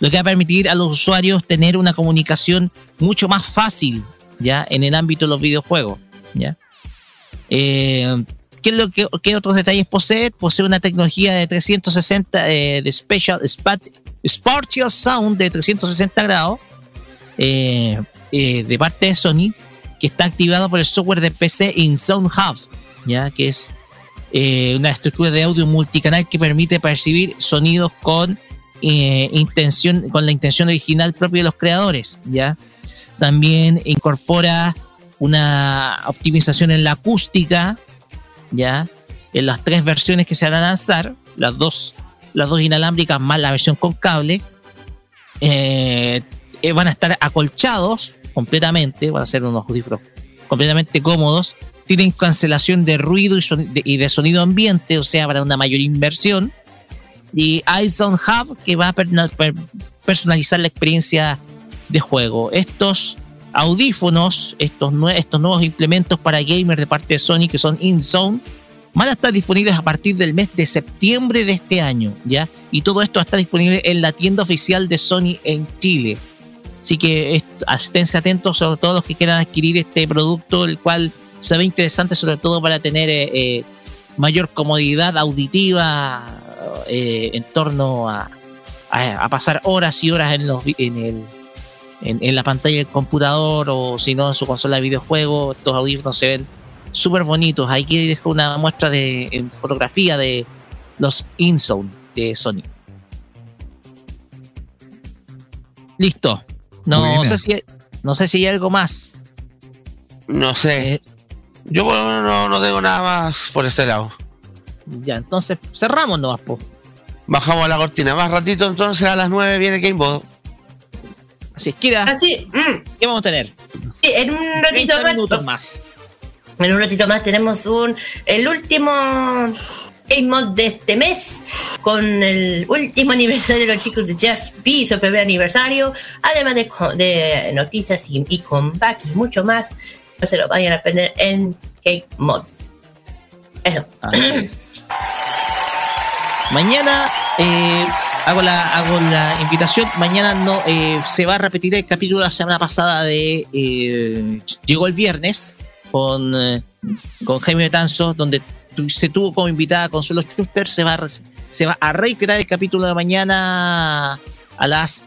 Lo que va a permitir a los usuarios tener una comunicación mucho más fácil ¿ya? en el ámbito de los videojuegos. ¿ya? Eh, ¿Qué, otros detalles posee? Posee una tecnología de 360 eh, de Special Spat- Spatial Sound de 360 grados eh, eh, de parte de Sony que está activado por el software de PC InZone Hub, ya que es eh, una estructura de audio multicanal que permite percibir sonidos con intención con la intención original propia de los creadores, ya también incorpora una optimización en la acústica, ya en las tres versiones que se van a lanzar, las dos, las dos inalámbricas más la versión con cable, eh, eh, van a estar acolchados completamente, van a ser unos audífonos completamente cómodos tienen cancelación de ruido y, de- sonido ambiente, o sea, para una mayor inversión. Y iZone Hub, que va a personalizar la experiencia de juego. Estos audífonos, estos, nue- estos nuevos implementos para gamers de parte de Sony, que son InZone, van a estar disponibles a partir del mes de septiembre de este año, ¿ya? Y todo esto está disponible en la tienda oficial de Sony en Chile. Así que est- esténse atentos, sobre todo los que quieran adquirir este producto, el cual se ve interesante, sobre todo para tener eh, eh, mayor comodidad auditiva eh, en torno a, pasar horas y horas en, el, en, en la pantalla del computador o si no en su consola de videojuegos. Estos audífonos se ven súper bonitos. Aquí dejo una muestra de en fotografía de los InZone de Sony. Listo. No sé si no sé si hay algo más. No sé. Eh, Yo por lo menos no, no tengo nada más por este lado. ya, entonces cerramos nomás, po. Bajamos la cortina. Más ratito entonces a las 9 viene Gamebot. Así es, Kira, Así, mm, ¿qué vamos a tener? sí, en un ratito 30 más. minutos más. En un ratito más tenemos un el último Game Mod de este mes con el último aniversario de los chicos de Just Be, su primer aniversario, además de, noticias y, y comeback y mucho más. No se lo vayan a perder en Game Mod. Eso. Mañana eh, hago, la, hago la invitación. Mañana no eh, se va a repetir el capítulo de la semana pasada de eh, Llegó el viernes con, eh, con Jaime Tanzo, donde tu- se tuvo como invitada Consuelo Schuster. Se va, a, se va a reiterar el capítulo de mañana a las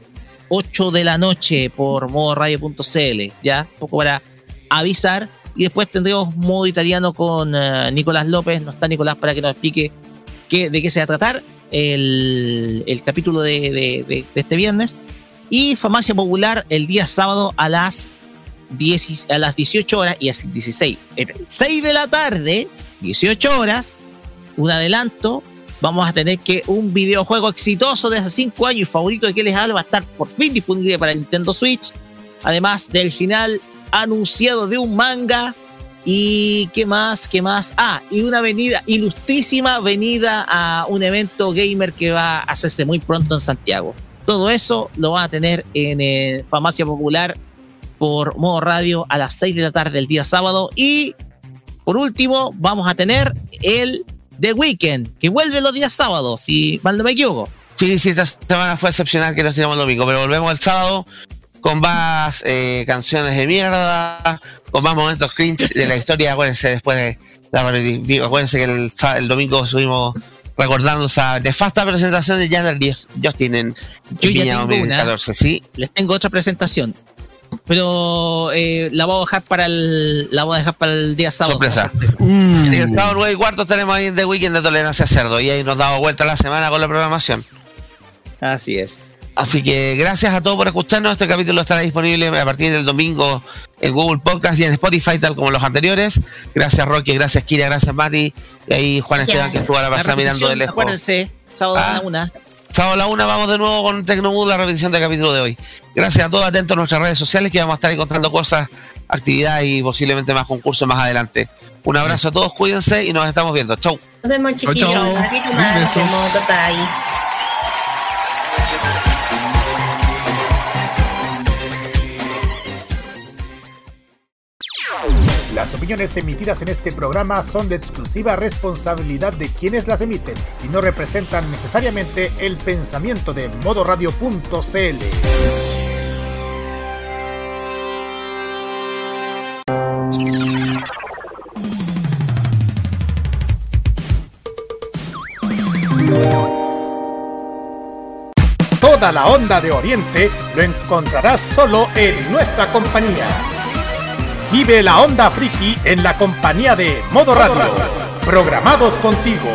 8 de la noche por modoradio.cl. Ya, un poco para avisar. Y después tendremos modo italiano con eh, Nicolás López. No está Nicolás para que nos explique qué, de qué se va a tratar el, capítulo de, este viernes. Y Farmacia Popular el día sábado a las, 10, a las 18 horas y a las 16. El 6 de la tarde, 18 horas, un adelanto. Vamos a tener que un videojuego exitoso de hace 5 años y favorito de que les hablo va a estar por fin disponible para Nintendo Switch. Además del final anunciado de un manga. Y qué más, qué más. Ah, y una venida, ilustrísima venida a un evento gamer que va a hacerse muy pronto en Santiago. Todo eso lo van a tener en eh, Farmacia Popular por modo radio a las 6 de la tarde del día sábado. Y por último, vamos a tener el The Weekend, que vuelve los días sábados, si mal no me equivoco. Sí, sí, esta semana fue excepcional que nos tiramos el domingo, pero volvemos el sábado con más eh, canciones de mierda, con más momentos cringe de la historia. Acuérdense después de la Acuérdense que el, el domingo estuvimos recordando esa nefasta presentación de Janet Justin en Yo en ya Viña tengo una. 2014, ¿sí? Les tengo otra presentación. Pero eh, la voy a dejar para el la voy a dejar para el día sábado. Sorpresa. como sorpresa. Y el sábado 9 y cuarto tenemos ahí The Weekend de Tolerancia Cerdo y ahí nos damos vuelta la semana con la programación. Así es. Así que gracias a todos por escucharnos. Este capítulo estará disponible a partir del domingo en Google Podcast y en Spotify, tal como los anteriores. Gracias, Rocky. Gracias, Kira. Gracias, Mati. Y ahí Juan Gracias. Esteban, que estuvo a la pasada mirando de lejos. Acuérdense, sábado Ah. a la una. Sábado a la una vamos de nuevo con Tecnomood, la repetición del capítulo de hoy. Gracias a todos, atentos a nuestras redes sociales que vamos a estar encontrando cosas, actividades y posiblemente más concursos más adelante. Un abrazo a todos, cuídense y nos estamos viendo. Chau. Nos vemos, chiquillos. Un bye. Las opiniones emitidas en este programa son de exclusiva responsabilidad de quienes las emiten y no representan necesariamente el pensamiento de modoradio.cl. Toda la onda de Oriente lo encontrarás solo en nuestra compañía. Vive la onda friki en la compañía de Modo Radio. Programados contigo.